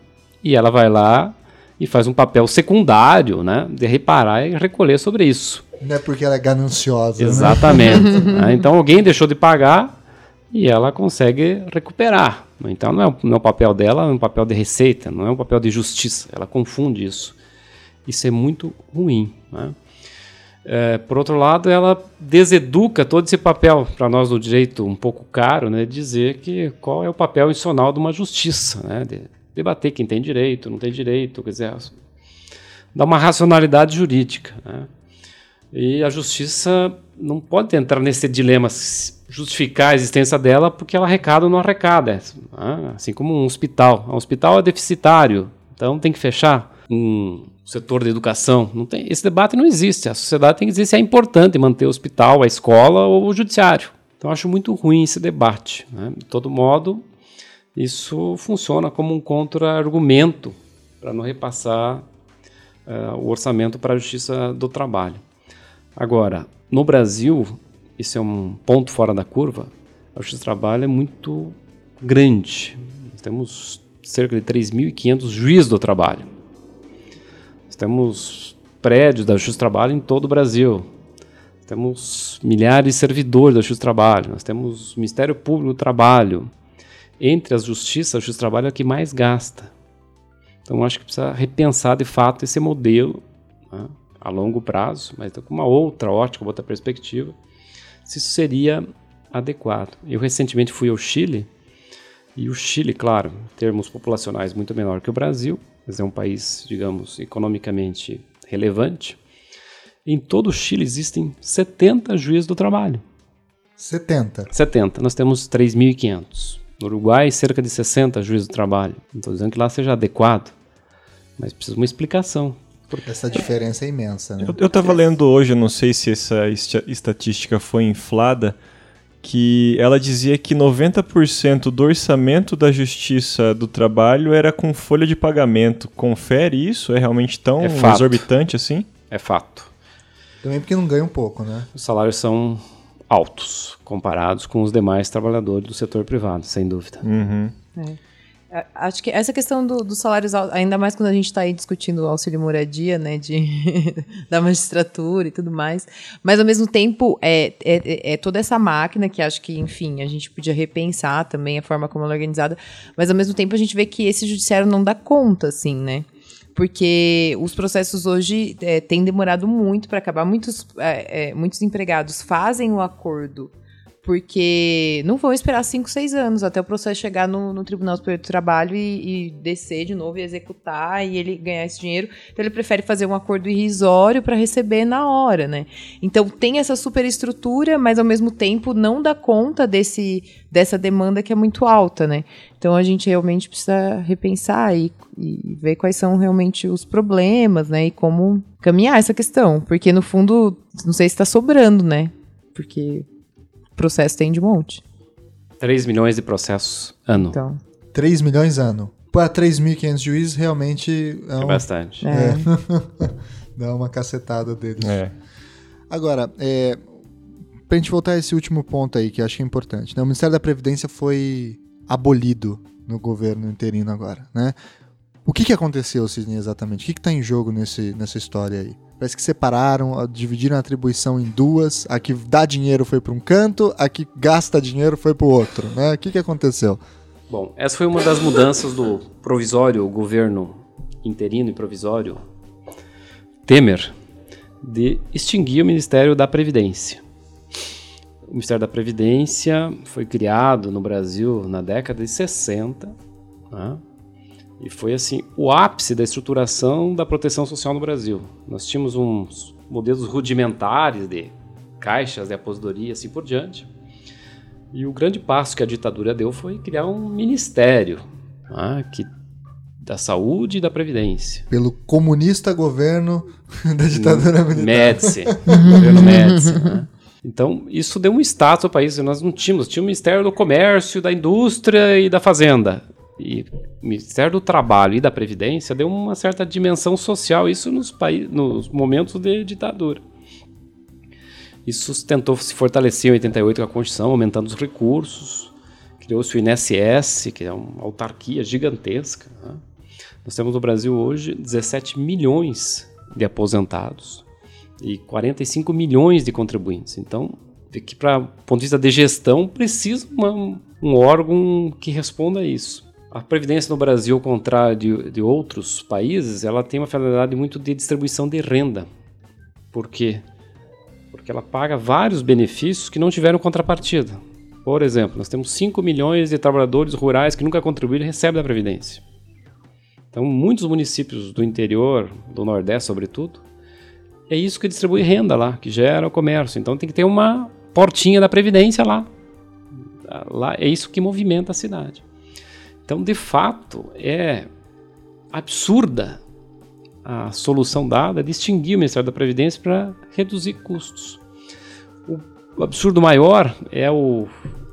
e ela vai lá e faz um papel secundário, né, de reparar e recolher sobre isso. Não é porque ela é gananciosa. Né? Exatamente. Né? Então alguém deixou de pagar e ela consegue recuperar. Então não é, não é o papel dela, é um papel de receita, não é um papel de justiça. Ela confunde isso. Isso é muito ruim. Né? É, por outro lado, ela deseduca todo esse papel, para nós no direito um pouco caro, né, dizer que qual é o papel institucional de uma justiça, né, de debater quem tem direito, não tem direito, quer dizer, dá uma racionalidade jurídica. Né. E a justiça não pode entrar nesse dilema, justificar a existência dela porque ela arrecada ou não arrecada. Né? Assim como um hospital. Um hospital é deficitário, então tem que fechar. Um setor da educação, não tem, esse debate não existe. A sociedade tem que dizer se é importante manter o hospital, a escola ou o judiciário. Então acho muito ruim esse debate. Né? De todo modo, isso funciona como um contra-argumento para não repassar uh, o orçamento para a justiça do trabalho. Agora, no Brasil, isso é um ponto fora da curva, a Justiça do Trabalho é muito grande. Nós temos cerca de 3.500 juízes do trabalho. Temos prédios da Justiça do Trabalho em todo o Brasil. Temos milhares de servidores da Justiça do Trabalho. Nós temos o Ministério Público do Trabalho. Entre as justiças, a Justiça do Trabalho é a que mais gasta. Então, acho que precisa repensar de fato esse modelo. Né? a longo prazo, mas com uma outra ótica, outra perspectiva, se isso seria adequado. Eu recentemente fui ao Chile, e o Chile, claro, em termos populacionais muito menor que o Brasil, mas é um país, digamos, economicamente relevante. Em todo o Chile existem 70 juízes do trabalho. 70? 70. Nós temos 3.500. No Uruguai, cerca de 60 juízes do trabalho. Não estou dizendo que lá seja adequado, mas precisa de uma explicação. Essa diferença é imensa, né? Eu estava lendo hoje, não sei se essa estatística foi inflada, que ela dizia que 90% do orçamento da Justiça do Trabalho era com folha de pagamento. Confere isso? É realmente tão é exorbitante assim? É fato. Também porque não ganha um pouco, né? Os salários são altos comparados com os demais trabalhadores do setor privado, sem dúvida. Uhum. É. Acho que essa questão dos do salários, ainda mais quando a gente está aí discutindo o auxílio moradia, né, de, da magistratura e tudo mais, mas ao mesmo tempo é, é, é, toda essa máquina que acho que, enfim, a gente podia repensar também a forma como ela é organizada, mas ao mesmo tempo a gente vê que esse judiciário não dá conta, assim, né? Porque os processos hoje é, têm demorado muito para acabar. Muitos, é, é, muitos empregados fazem o acordo porque não vão esperar 5, 6 anos até o processo chegar no, no Tribunal Superior do Trabalho e, e, descer de novo e executar e ele ganhar esse dinheiro. Então ele prefere fazer um acordo irrisório para receber na hora, né? Então tem essa superestrutura, mas ao mesmo tempo não dá conta desse, dessa demanda que é muito alta, né? Então a gente realmente precisa repensar e, e ver quais são realmente os problemas, né? E como caminhar essa questão. Porque no fundo, não sei se está sobrando, né? Porque processo tem de monte. 3 milhões de processos ano. Então. 3 milhões ano. Para 3.500 juízes, realmente é, um... é bastante. É. É. Dá uma cacetada deles. É. Agora, é, pra gente voltar a esse último ponto aí, que eu acho que é importante. Né? O Ministério da Previdência foi abolido no governo interino agora, né? O que, que aconteceu, Sidney, exatamente? O que está em jogo nesse, nessa história aí? Parece que separaram, dividiram a atribuição em duas. A que dá dinheiro foi para um canto, a que gasta dinheiro foi para o outro. Né? O que, que aconteceu? Bom, essa foi uma das mudanças do provisório, o governo interino e provisório Temer, de extinguir o Ministério da Previdência. O Ministério da Previdência foi criado no Brasil na década de 60, né? E foi assim o ápice da estruturação da proteção social no Brasil. Nós tínhamos uns modelos rudimentares de caixas de aposentadoria assim por diante. E o grande passo que a ditadura deu foi criar um ministério ah, que, da saúde e da previdência. Pelo comunista governo da ditadura militar. Médici, governo Médici. Né? Então, isso deu um status ao país. Nós não tínhamos. Tinha o Ministério do Comércio, da Indústria e da Fazenda. E Ministério do Trabalho e da Previdência deu uma certa dimensão social, isso nos, nos momentos de ditadura. Isso tentou se fortalecer em 88 com a Constituição, aumentando os recursos. Criou-se o INSS, que é uma autarquia gigantesca. Né? Nós temos no Brasil hoje 17 milhões de aposentados e 45 milhões de contribuintes. Então, que para ponto de vista de gestão precisa uma, um órgão que responda a isso. A previdência no Brasil, ao contrário de, de outros países, ela tem uma finalidade muito de distribuição de renda. Por quê? Porque ela paga vários benefícios que não tiveram contrapartida. Por exemplo, nós temos 5 milhões de trabalhadores rurais que nunca contribuíram e recebem da Previdência. Então, muitos municípios do interior, do Nordeste sobretudo, é isso que distribui renda lá, que gera o comércio. Então, tem que ter uma portinha da Previdência lá. lá é isso que movimenta a cidade. Então, de fato, é absurda a solução dada de extinguir o Ministério da Previdência para reduzir custos. O absurdo maior é o,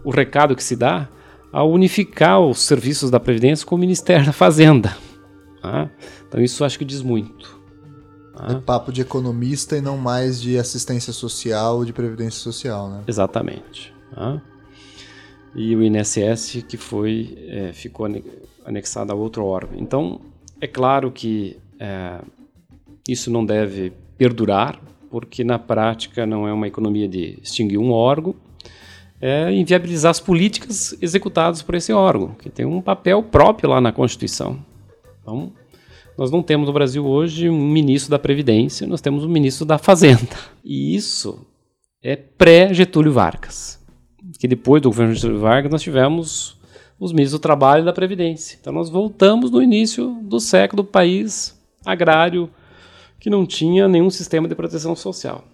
o recado que se dá ao unificar os serviços da Previdência com o Ministério da Fazenda. Tá? Então isso acho que diz muito. Tá? É papo de economista e não mais de assistência social ou de previdência social, né? Exatamente. Tá? E o INSS que foi é, ficou anexado a outro órgão. Então é claro que é, isso não deve perdurar, porque na prática não é uma economia de extinguir um órgão, é inviabilizar as políticas executadas por esse órgão, que tem um papel próprio lá na Constituição. Então, nós não temos no Brasil hoje um ministro da Previdência, nós temos um ministro da Fazenda. E isso é pré-Getúlio Vargas. Que depois do governo Getúlio Vargas nós tivemos os ministros do Trabalho e da Previdência. Então nós voltamos no início do século do país agrário que não tinha nenhum sistema de proteção social.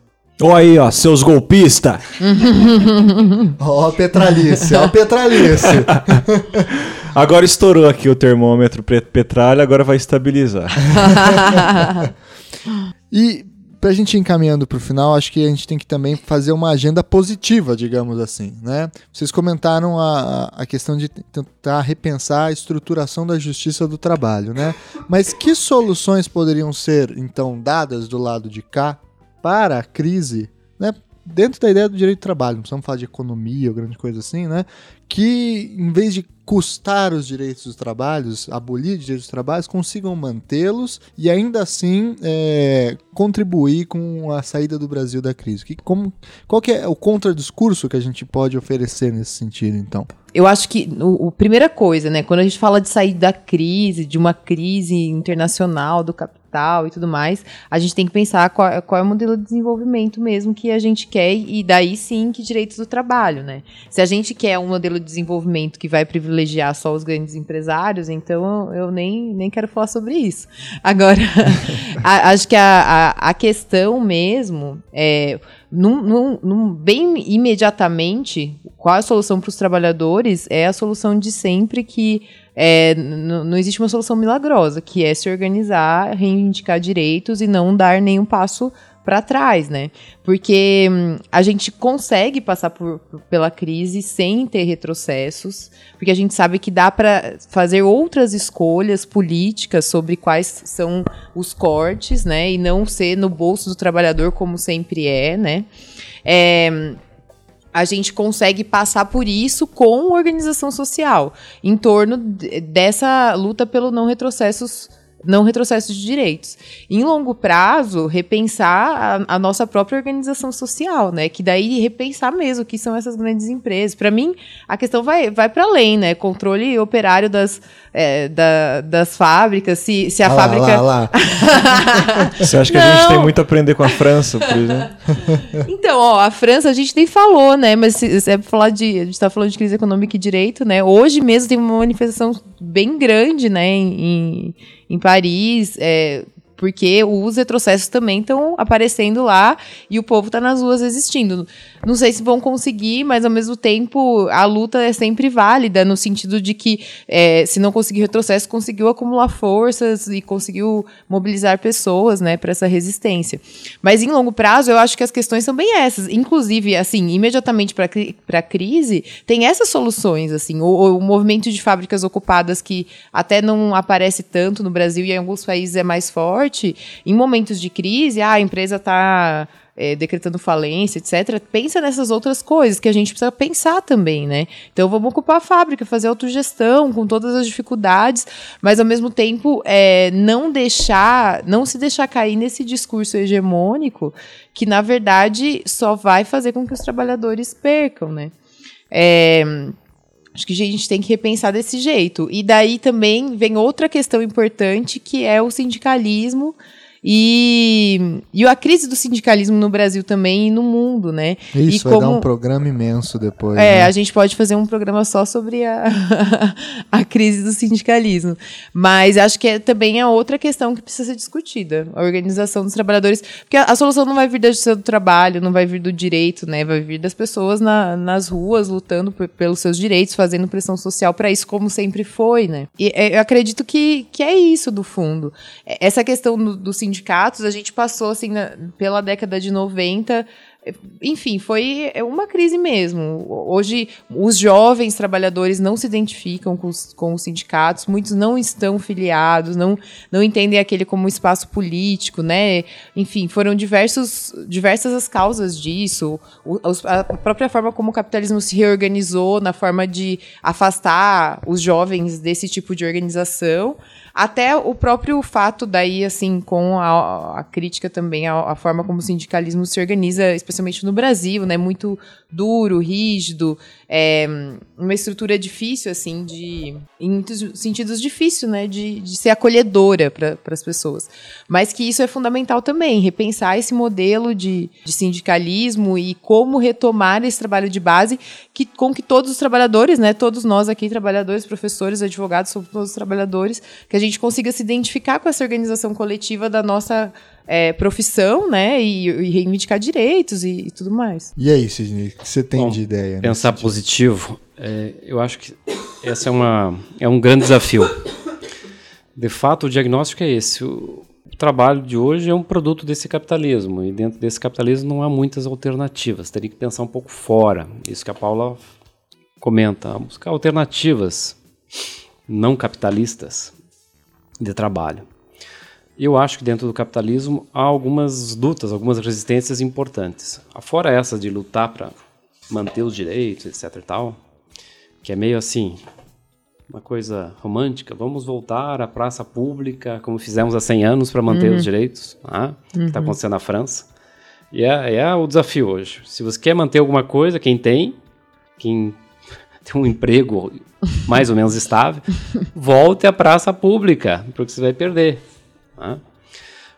Olha aí, ó, seus golpistas. ó, Petralice, ó, Petralice. agora estourou aqui o termômetro petralha, agora vai estabilizar. e para a gente ir encaminhando para o final, acho que a gente tem que também fazer uma agenda positiva, digamos assim. Né? Vocês comentaram a, a questão de tentar repensar a estruturação da justiça do trabalho. Né? Mas que soluções poderiam ser, então, dadas do lado de cá para a crise né, dentro da ideia do direito do trabalho, não precisamos falar de economia ou grande coisa assim, né? Que em vez de custar os direitos dos trabalhos, abolir os direitos dos trabalhos, consigam mantê-los e ainda assim é, contribuir com a saída do Brasil da crise. Que, como, qual que é o contradiscurso que a gente pode oferecer nesse sentido, então? Eu acho que a primeira coisa, né, quando a gente fala de sair da crise, de uma crise internacional do capital e tudo mais, a gente tem que pensar qual, qual é o modelo de desenvolvimento mesmo que a gente quer e daí sim que direitos do trabalho, né? Se a gente quer um modelo de desenvolvimento que vai privilegiar só os grandes empresários, então eu nem, nem quero falar sobre isso. Agora, a, acho que a, a, a questão mesmo é num, num, num, bem imediatamente, qual a solução para os trabalhadores? É a solução de sempre que é, não existe uma solução milagrosa, que é se organizar, reivindicar direitos e não dar nenhum passo para trás, né? Porque hum, a gente consegue passar por, pela crise sem ter retrocessos, porque a gente sabe que dá para fazer outras escolhas políticas sobre quais são os cortes, né? E não ser no bolso do trabalhador como sempre é, né? É, a gente consegue passar por isso com organização social, em torno dessa luta pelo não retrocessos não retrocesso de direitos. Em longo prazo, repensar a, a, nossa própria organização social, né? Que daí repensar mesmo o que são essas grandes empresas. Para mim, a questão vai, vai para além, né? Controle operário das, é, da, das fábricas, se, se a ah fábrica. Lá, lá, lá. Você acha que não. a gente tem muito a aprender com a França, por exemplo? Então, ó, a França a gente nem falou, né? Mas se, se é falar de. A gente tá falando de crise econômica e direito, né? Hoje mesmo tem uma manifestação bem grande, né? em, em Paris, é, porque os retrocessos também estão aparecendo lá e o povo está nas ruas resistindo. Não sei se vão conseguir, mas ao mesmo tempo a luta é sempre válida, no sentido de que é, se não conseguir retrocesso, conseguiu acumular forças e conseguiu mobilizar pessoas né, para essa resistência. Mas em longo prazo, eu acho que as questões são bem essas. Inclusive, assim, imediatamente para a crise, tem essas soluções, assim, o, o movimento de fábricas ocupadas que até não aparece tanto no Brasil e em alguns países é mais forte em momentos de crise, ah, a empresa está é, decretando falência, etc., pensa nessas outras coisas que a gente precisa pensar também, né? Então vamos ocupar a fábrica, fazer autogestão com todas as dificuldades, mas ao mesmo tempo é, não deixar, não se deixar cair nesse discurso hegemônico que, na verdade, só vai fazer com que os trabalhadores percam, né? É, Acho que a gente tem que repensar desse jeito. E daí também vem outra questão importante, que é o sindicalismo e, e a crise do sindicalismo no Brasil também e no mundo, né? Isso, e vai como, dar um programa imenso depois. É, né? a gente pode fazer um programa só sobre a, a crise do sindicalismo. Mas acho que é, também é outra questão que precisa ser discutida. A organização dos trabalhadores. Porque a, a solução não vai vir da justiça do trabalho, não vai vir do direito, né? Vai vir das pessoas na, nas ruas lutando por, pelos seus direitos, fazendo pressão social para isso, como sempre foi, né? E é, eu acredito que, que é isso, do fundo. É, essa questão do, do sindicalismo sindicatos, a gente passou assim na, pela década de 90 enfim, foi uma crise mesmo. Hoje, os jovens trabalhadores não se identificam com os, com os, sindicatos, muitos não estão filiados, não, não entendem aquele como espaço político, né? Enfim, foram diversos, diversas as causas disso. O, a própria forma como o capitalismo se reorganizou na forma de afastar os jovens desse tipo de organização. Até o próprio fato daí, assim, com a, a crítica também à, forma como o sindicalismo se organiza, especialmente no Brasil, né? Muito duro, rígido, é, uma estrutura difícil, assim, de. Em muitos sentidos difícil, né? De, de ser acolhedora para as pessoas. Mas que isso é fundamental também, repensar esse modelo de, de sindicalismo e como retomar esse trabalho de base que, com que todos os trabalhadores, né? Todos nós aqui, trabalhadores, professores, advogados, somos todos trabalhadores, que a gente consiga se identificar com essa organização coletiva da nossa é, profissão, né? E, e, reivindicar direitos e, e, tudo mais. E aí, Sidney, o que você tem Bom, de ideia? Pensar positivo, é, eu acho que esse é, uma, é um grande desafio. De fato, o diagnóstico é esse. O, o trabalho de hoje é um produto desse capitalismo, e dentro desse capitalismo não há muitas alternativas. Teria que pensar um pouco fora. Isso que a Paula comenta, buscar alternativas não capitalistas de trabalho. Eu acho que dentro do capitalismo há algumas lutas, algumas resistências importantes. Fora essa de lutar para manter os direitos, etc e tal, que é meio assim, uma coisa romântica, vamos voltar à praça pública como fizemos há 100 anos para manter uhum. os direitos, né? uhum. que está acontecendo na França. E é, é o desafio hoje. Se você quer manter alguma coisa, quem tem, quem tem um emprego mais ou menos estável, volte à praça pública, porque você vai perder. Né?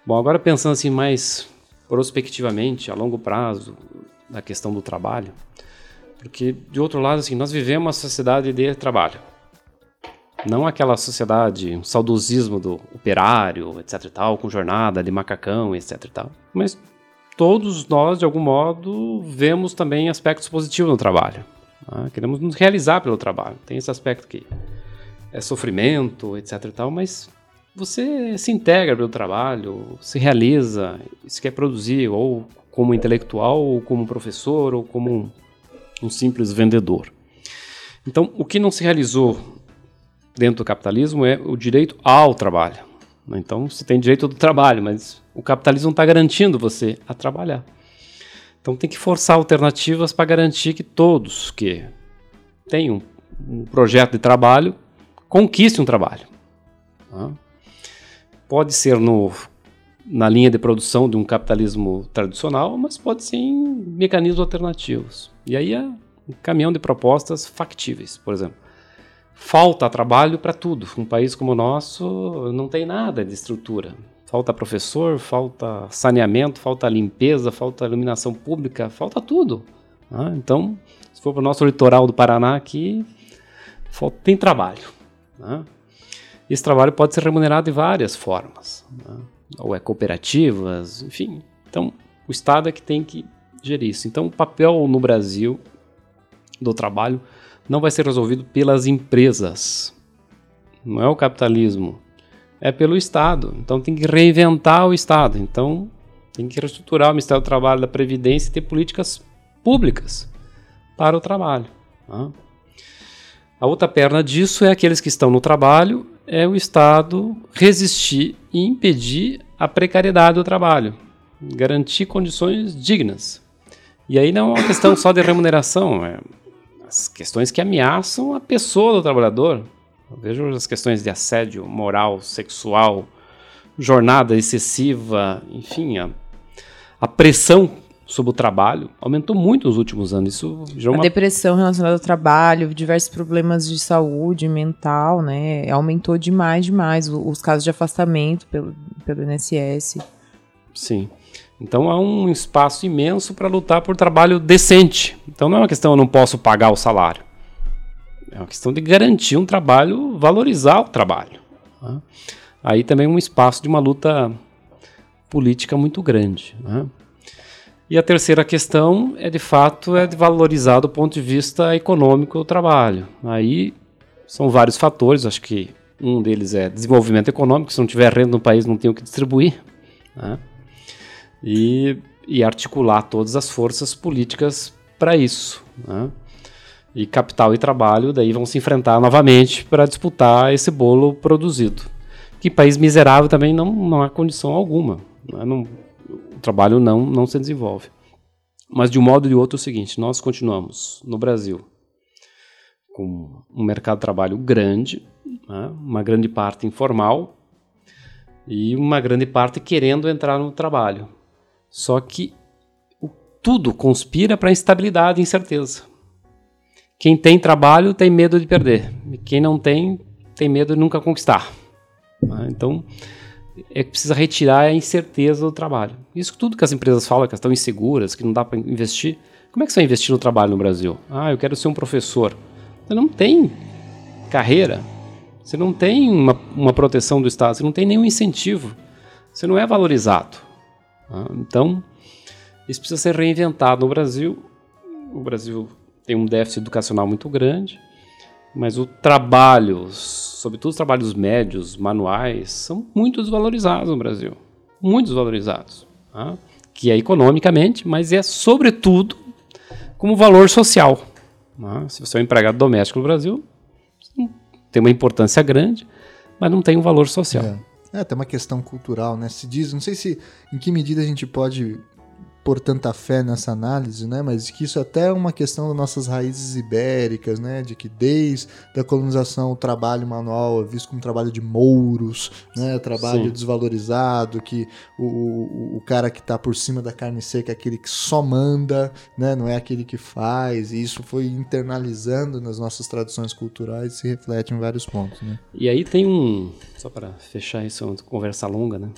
Bom, agora pensando assim mais prospectivamente, a longo prazo, da questão do trabalho, porque de outro lado, assim, nós vivemos uma sociedade de trabalho. Não aquela sociedade, um saudosismo do operário, etc e tal, com jornada de macacão, etc e tal. Mas todos nós, de algum modo, vemos também aspectos positivos no trabalho. Né? Queremos nos realizar pelo trabalho. Tem esse aspecto que é sofrimento, etc e tal, mas você se integra pelo trabalho, se realiza, se quer produzir, ou como intelectual, ou como professor, ou como um, um simples vendedor. Então, o que não se realizou dentro do capitalismo é o direito ao trabalho. Então, você tem direito do trabalho, mas o capitalismo está garantindo você a trabalhar. Então, tem que forçar alternativas para garantir que todos que têm um, um projeto de trabalho conquistem um trabalho. Tá? Pode ser no, na linha de produção de um capitalismo tradicional, mas pode ser em mecanismos alternativos. E aí é um caminhão de propostas factíveis, por exemplo. Falta trabalho para tudo. Um país como o nosso não tem nada de estrutura. Falta professor, falta saneamento, falta limpeza, falta iluminação pública, falta tudo. Ah, então, se for para o nosso litoral do Paraná aqui, tem trabalho. Né? Esse trabalho pode ser remunerado de várias formas, né? ou é cooperativas, enfim. Então, o Estado é que tem que gerir isso. Então, o papel no Brasil do trabalho não vai ser resolvido pelas empresas. Não é o capitalismo, é pelo Estado. Então, tem que reinventar o Estado. Então, tem que reestruturar o Ministério do Trabalho, da Previdência e ter políticas públicas para o trabalho. Né? A outra perna disso é aqueles que estão no trabalho é o Estado resistir e impedir a precariedade do trabalho, garantir condições dignas. E aí não é uma questão só de remuneração, é as questões que ameaçam a pessoa do trabalhador. Eu vejo as questões de assédio moral, sexual, jornada excessiva, enfim, a, a pressão sobre o trabalho aumentou muito nos últimos anos. Isso uma... A depressão relacionada ao trabalho, diversos problemas de saúde mental, né? Aumentou demais, demais os casos de afastamento pelo, pelo INSS. Sim. Então há um espaço imenso para lutar por trabalho decente. Então não é uma questão eu não posso pagar o salário. É uma questão de garantir um trabalho, valorizar o trabalho. Né? Aí também um espaço de uma luta política muito grande. Né? E a terceira questão é, de fato, é de valorizar do ponto de vista econômico o trabalho. Aí são vários fatores, acho que um deles é desenvolvimento econômico, se não tiver renda no país não tem o que distribuir. Né? E, e, articular todas as forças políticas para isso. Né? E capital e trabalho daí vão se enfrentar novamente para disputar esse bolo produzido. Que país miserável também não, não há condição alguma. Né? Não, o trabalho não, não se desenvolve. Mas de um modo ou de outro é o seguinte, nós continuamos no Brasil com um mercado de trabalho grande, né, uma grande parte informal e uma grande parte querendo entrar no trabalho. Só que o, tudo conspira para instabilidade e incerteza. Quem tem trabalho tem medo de perder, e quem não tem tem medo de nunca conquistar. Né. Então, é que precisa retirar a incerteza do trabalho. Isso tudo que as empresas falam, que estão inseguras, que não dá para investir. Como é que você vai investir no trabalho no Brasil? Ah, eu quero ser um professor. Você não tem carreira, você não tem uma, uma proteção do Estado, você não tem nenhum incentivo, você não é valorizado. Ah, então, isso precisa ser reinventado no Brasil. O Brasil tem um déficit educacional muito grande, mas o trabalho sobretudo os trabalhos médios, manuais, são muito desvalorizados no Brasil. Muito desvalorizados. Tá? Que é economicamente, mas é sobretudo como valor social. Tá? Se você é um empregado doméstico no Brasil, tem uma importância grande, mas não tem um valor social. É. é, tem uma questão cultural, né? Se diz, não sei se em que medida a gente pode pôr tanta fé nessa análise, né? Mas que isso até é uma questão das nossas raízes ibéricas, né? De que desde a colonização o trabalho manual é visto como trabalho de mouros, né? Trabalho Sim. desvalorizado, que o, o, o cara que está por cima da carne seca é aquele que só manda, né? Não é aquele que faz. E isso foi internalizando nas nossas tradições culturais e se reflete em vários pontos, né? E aí tem um, só para fechar isso, uma conversa longa, né?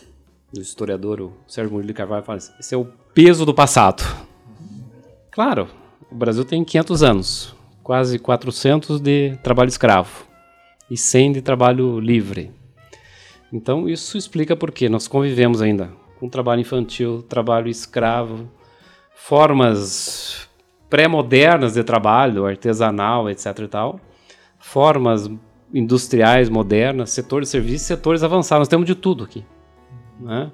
do historiador o Sérgio Murilo Carvalho fala assim, esse é o peso do passado. Claro, o Brasil tem 500 anos, quase 400 de trabalho escravo e 100 de trabalho livre. Então isso explica por que nós convivemos ainda com trabalho infantil, trabalho escravo, formas pré-modernas de trabalho, artesanal, etc e tal, formas industriais modernas, setor de serviços, setores avançados, nós temos de tudo aqui. Né?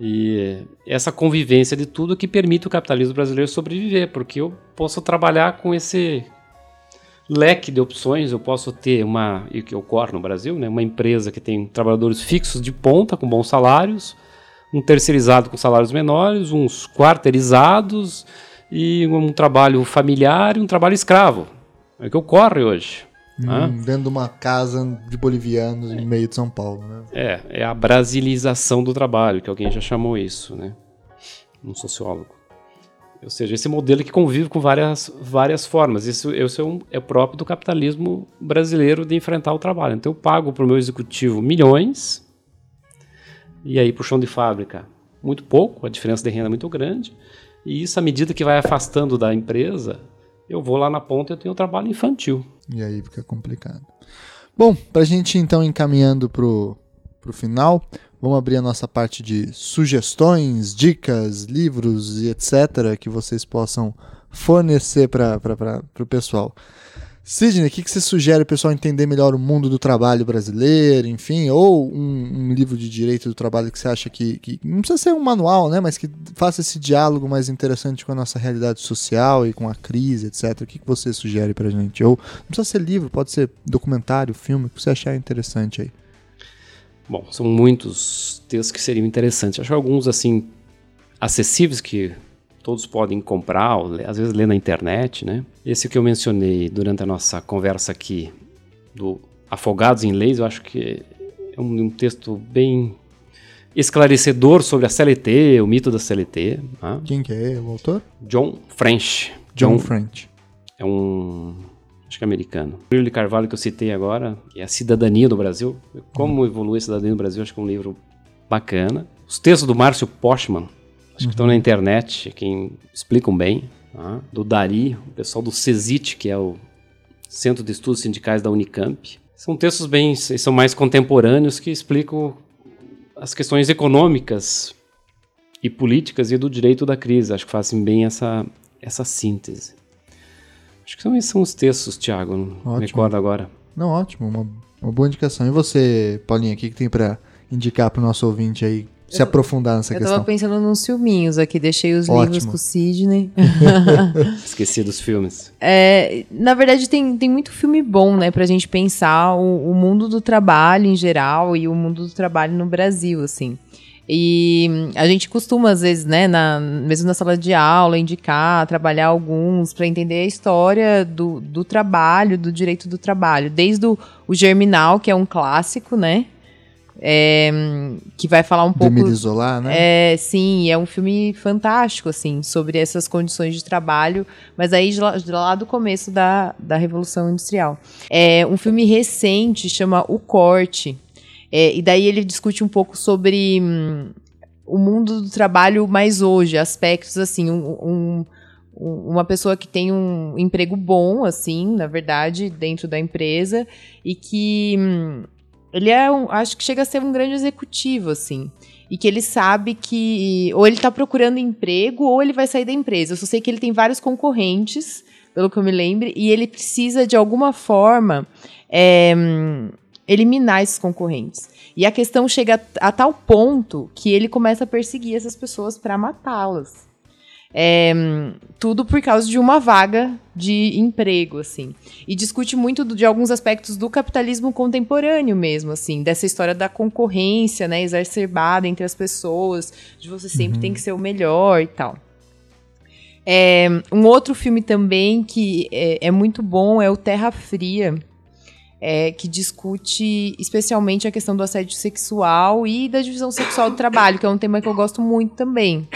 E essa convivência de tudo que permite o capitalismo brasileiro sobreviver, porque eu posso trabalhar com esse leque de opções, eu posso ter uma, e que ocorre no Brasil, né, uma empresa que tem trabalhadores fixos de ponta, com bons salários, um terceirizado com salários menores, uns quarteirizados, e um trabalho familiar e um trabalho escravo. É o que ocorre hoje. Hum, dentro de uma casa de bolivianos no meio de São Paulo, né? É, é a brasilização do trabalho, que alguém já chamou isso, né? Um sociólogo. Ou seja, esse modelo que convive com várias, várias formas. Isso, isso é, um, é próprio do capitalismo brasileiro de enfrentar o trabalho. Então eu pago para o meu executivo milhões, e aí para o chão de fábrica muito pouco, a diferença de renda é muito grande, e isso à medida que vai afastando da empresa, eu vou lá na ponta e eu tenho trabalho infantil. E aí fica complicado. Bom, para a gente então encaminhando pro, pro final, vamos abrir a nossa parte de sugestões, dicas, livros e etc. que vocês possam fornecer para o pessoal. Sidney, o que, que você sugere o pessoal entender melhor o mundo do trabalho brasileiro, enfim, ou um, um, livro de direito do trabalho que você acha que, que, não precisa ser um manual, né, mas que faça esse diálogo mais interessante com a nossa realidade social e com a crise, etc. O que, que você sugere pra gente? Ou não precisa ser livro, pode ser documentário, filme, o que você achar interessante aí. Bom, são muitos textos que seriam interessantes. Acho alguns, assim, acessíveis que todos podem comprar, ou, às vezes ler na internet, né? Esse que eu mencionei durante a nossa conversa aqui, do Afogados em Leis, eu acho que é um, um texto bem esclarecedor sobre a CLT, o mito da CLT. Né? Quem que é o autor? John French. John, John French. É um acho que é americano. O livro de Carvalho que eu citei agora, que é A Cidadania do Brasil. Como evoluir a cidadania do Brasil, acho que é um livro bacana. Os textos do Márcio Postman, acho que estão na internet, quem explicam bem. Tá? Do Dari, o pessoal do CESIT, que é o Centro de Estudos Sindicais da Unicamp. São textos bem, são mais contemporâneos que explicam as questões econômicas e políticas e do direito da crise. Acho que fazem bem essa, essa síntese. Acho que são, são os textos, Thiago. Não me recordo agora. Não, ótimo. Uma, uma boa indicação. E você, Paulinha, o que, que tem para indicar para o nosso ouvinte aí se eu, aprofundar nessa eu questão? Eu tava pensando nos filminhos aqui, deixei os Ótimo. livros com o Sidney. Esqueci dos filmes. É, na verdade, tem, tem muito filme bom, né, pra gente pensar o, o mundo do trabalho em geral e o mundo do trabalho no Brasil, assim. E a gente costuma, às vezes, né, na, mesmo na sala de aula, indicar, trabalhar alguns para entender a história do, do trabalho, do direito do trabalho. Desde o, o Germinal, que é um clássico, né? É, que vai falar um pouco. Demir Isolar, né? É, sim, é um filme fantástico, assim, sobre essas condições de trabalho, mas aí de lá, de lá do começo da, da Revolução Industrial. É um filme recente, chama O Corte, é, e daí ele discute um pouco sobre hum, o mundo do trabalho mais hoje, aspectos assim, um, um, uma pessoa que tem um emprego bom, assim, na verdade, dentro da empresa, e que hum, ele é um, acho que chega a ser um grande executivo, assim. E que ele sabe que ou ele está procurando emprego ou ele vai sair da empresa. Eu só sei que ele tem vários concorrentes, pelo que eu me lembre, e ele precisa, de alguma forma, é, eliminar esses concorrentes. E a questão chega a, a tal ponto que ele começa a perseguir essas pessoas para matá-las. É, tudo por causa de uma vaga de emprego, assim. E discute muito de alguns aspectos do capitalismo contemporâneo mesmo, assim, dessa história da concorrência, né, exacerbada entre as pessoas, de você sempre uhum. tem que ser o melhor e tal. É, um outro filme também que é, é muito bom é o Terra Fria, é, que discute especialmente a questão do assédio sexual e da divisão sexual do trabalho, que é um tema que eu gosto muito também.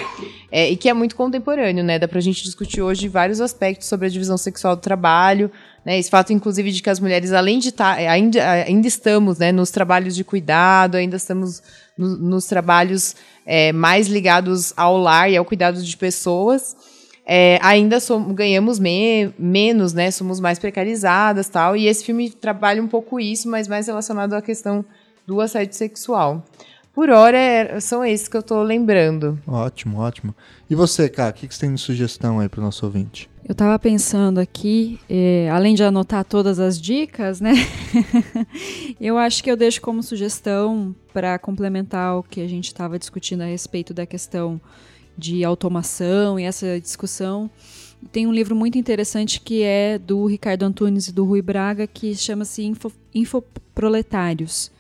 É, e que é muito contemporâneo, né? Dá pra gente discutir hoje vários aspectos sobre a divisão sexual do trabalho, né? Esse fato, inclusive, de que as mulheres, além de estar, tá, ainda, ainda estamos né, nos trabalhos de cuidado, ainda estamos no, nos trabalhos é, mais ligados ao lar e ao cuidado de pessoas é, ainda somos, ganhamos me, menos, né? Somos mais precarizadas tal. E esse filme trabalha um pouco isso, mas mais relacionado à questão do assédio sexual. Por hora, é, são esses que eu estou lembrando. Ótimo, ótimo. E você, cara, o que, que você tem de sugestão aí para o nosso ouvinte? Eu estava pensando aqui, eh, além de anotar todas as dicas, né? eu acho que eu deixo como sugestão para complementar o que a gente estava discutindo a respeito da questão de automação e essa discussão. Tem um livro muito interessante que é do Ricardo Antunes e do Rui Braga, que chama-se Info, Infoproletários.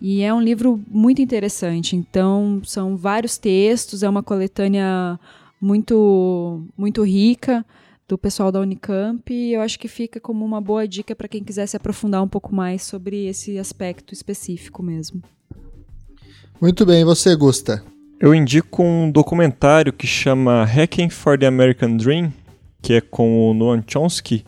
E é um livro muito interessante. Então, são vários textos, é uma coletânea muito, muito rica do pessoal da Unicamp e eu acho que fica como uma boa dica para quem quiser se aprofundar um pouco mais sobre esse aspecto específico mesmo. Muito bem, você, Gusta? Eu indico um documentário que chama Hacking for the American Dream, que é com o Noam Chomsky.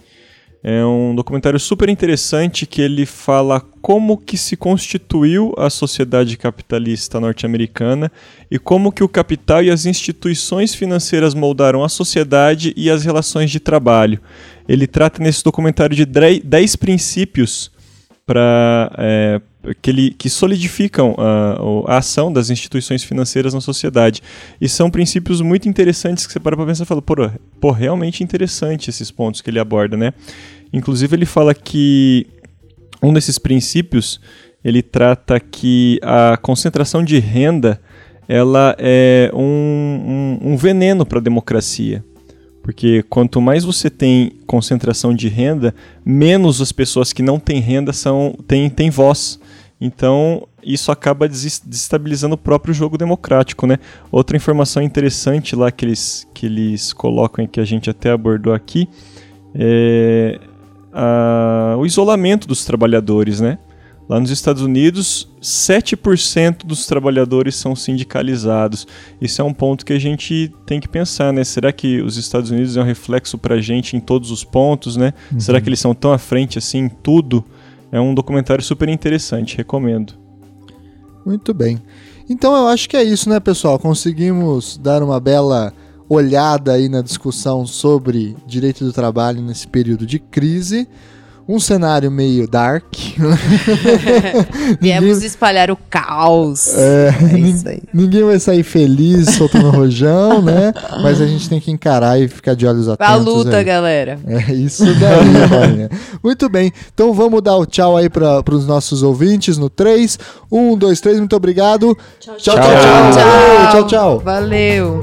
É um documentário super interessante que ele fala como que se constituiu a sociedade capitalista norte-americana e como que o capital e as instituições financeiras moldaram a sociedade e as relações de trabalho. Ele trata nesse documentário de 10 princípios para é, que, ele, que solidificam a, a, ação das instituições financeiras na sociedade. E são princípios muito interessantes que você para para pensar e fala, pô, pô, realmente interessante esses pontos que ele aborda, né? Inclusive ele fala que um desses princípios ele trata que a concentração de renda ela é um, um, um veneno para a democracia. Porque quanto mais você tem concentração de renda, menos as pessoas que não têm renda são têm, têm voz. Então, isso acaba desestabilizando o próprio jogo democrático, né? Outra informação interessante lá que eles, que eles colocam e que a gente até abordou aqui é a, o isolamento dos trabalhadores, né? Lá nos Estados Unidos, 7% dos trabalhadores são sindicalizados. Isso é um ponto que a gente tem que pensar, né? Será que os Estados Unidos é um reflexo para a gente em todos os pontos, né? Uhum. Será que eles são tão à frente assim em tudo? É um documentário super interessante, recomendo. Muito bem. Então eu acho que é isso, né, pessoal? Conseguimos dar uma bela olhada aí na discussão sobre direito do trabalho nesse período de crise um cenário meio dark. Viemos espalhar o caos. É, é isso aí. Ninguém vai sair feliz soltando rojão, né? Mas a gente tem que encarar e ficar de olhos atentos. A luta, aí. galera. É isso daí. Muito bem. Então vamos dar o tchau aí para os nossos ouvintes no 3. 1, 2, 3. Muito obrigado. tchau, tchau. Tchau, tchau. tchau, tchau. Valeu.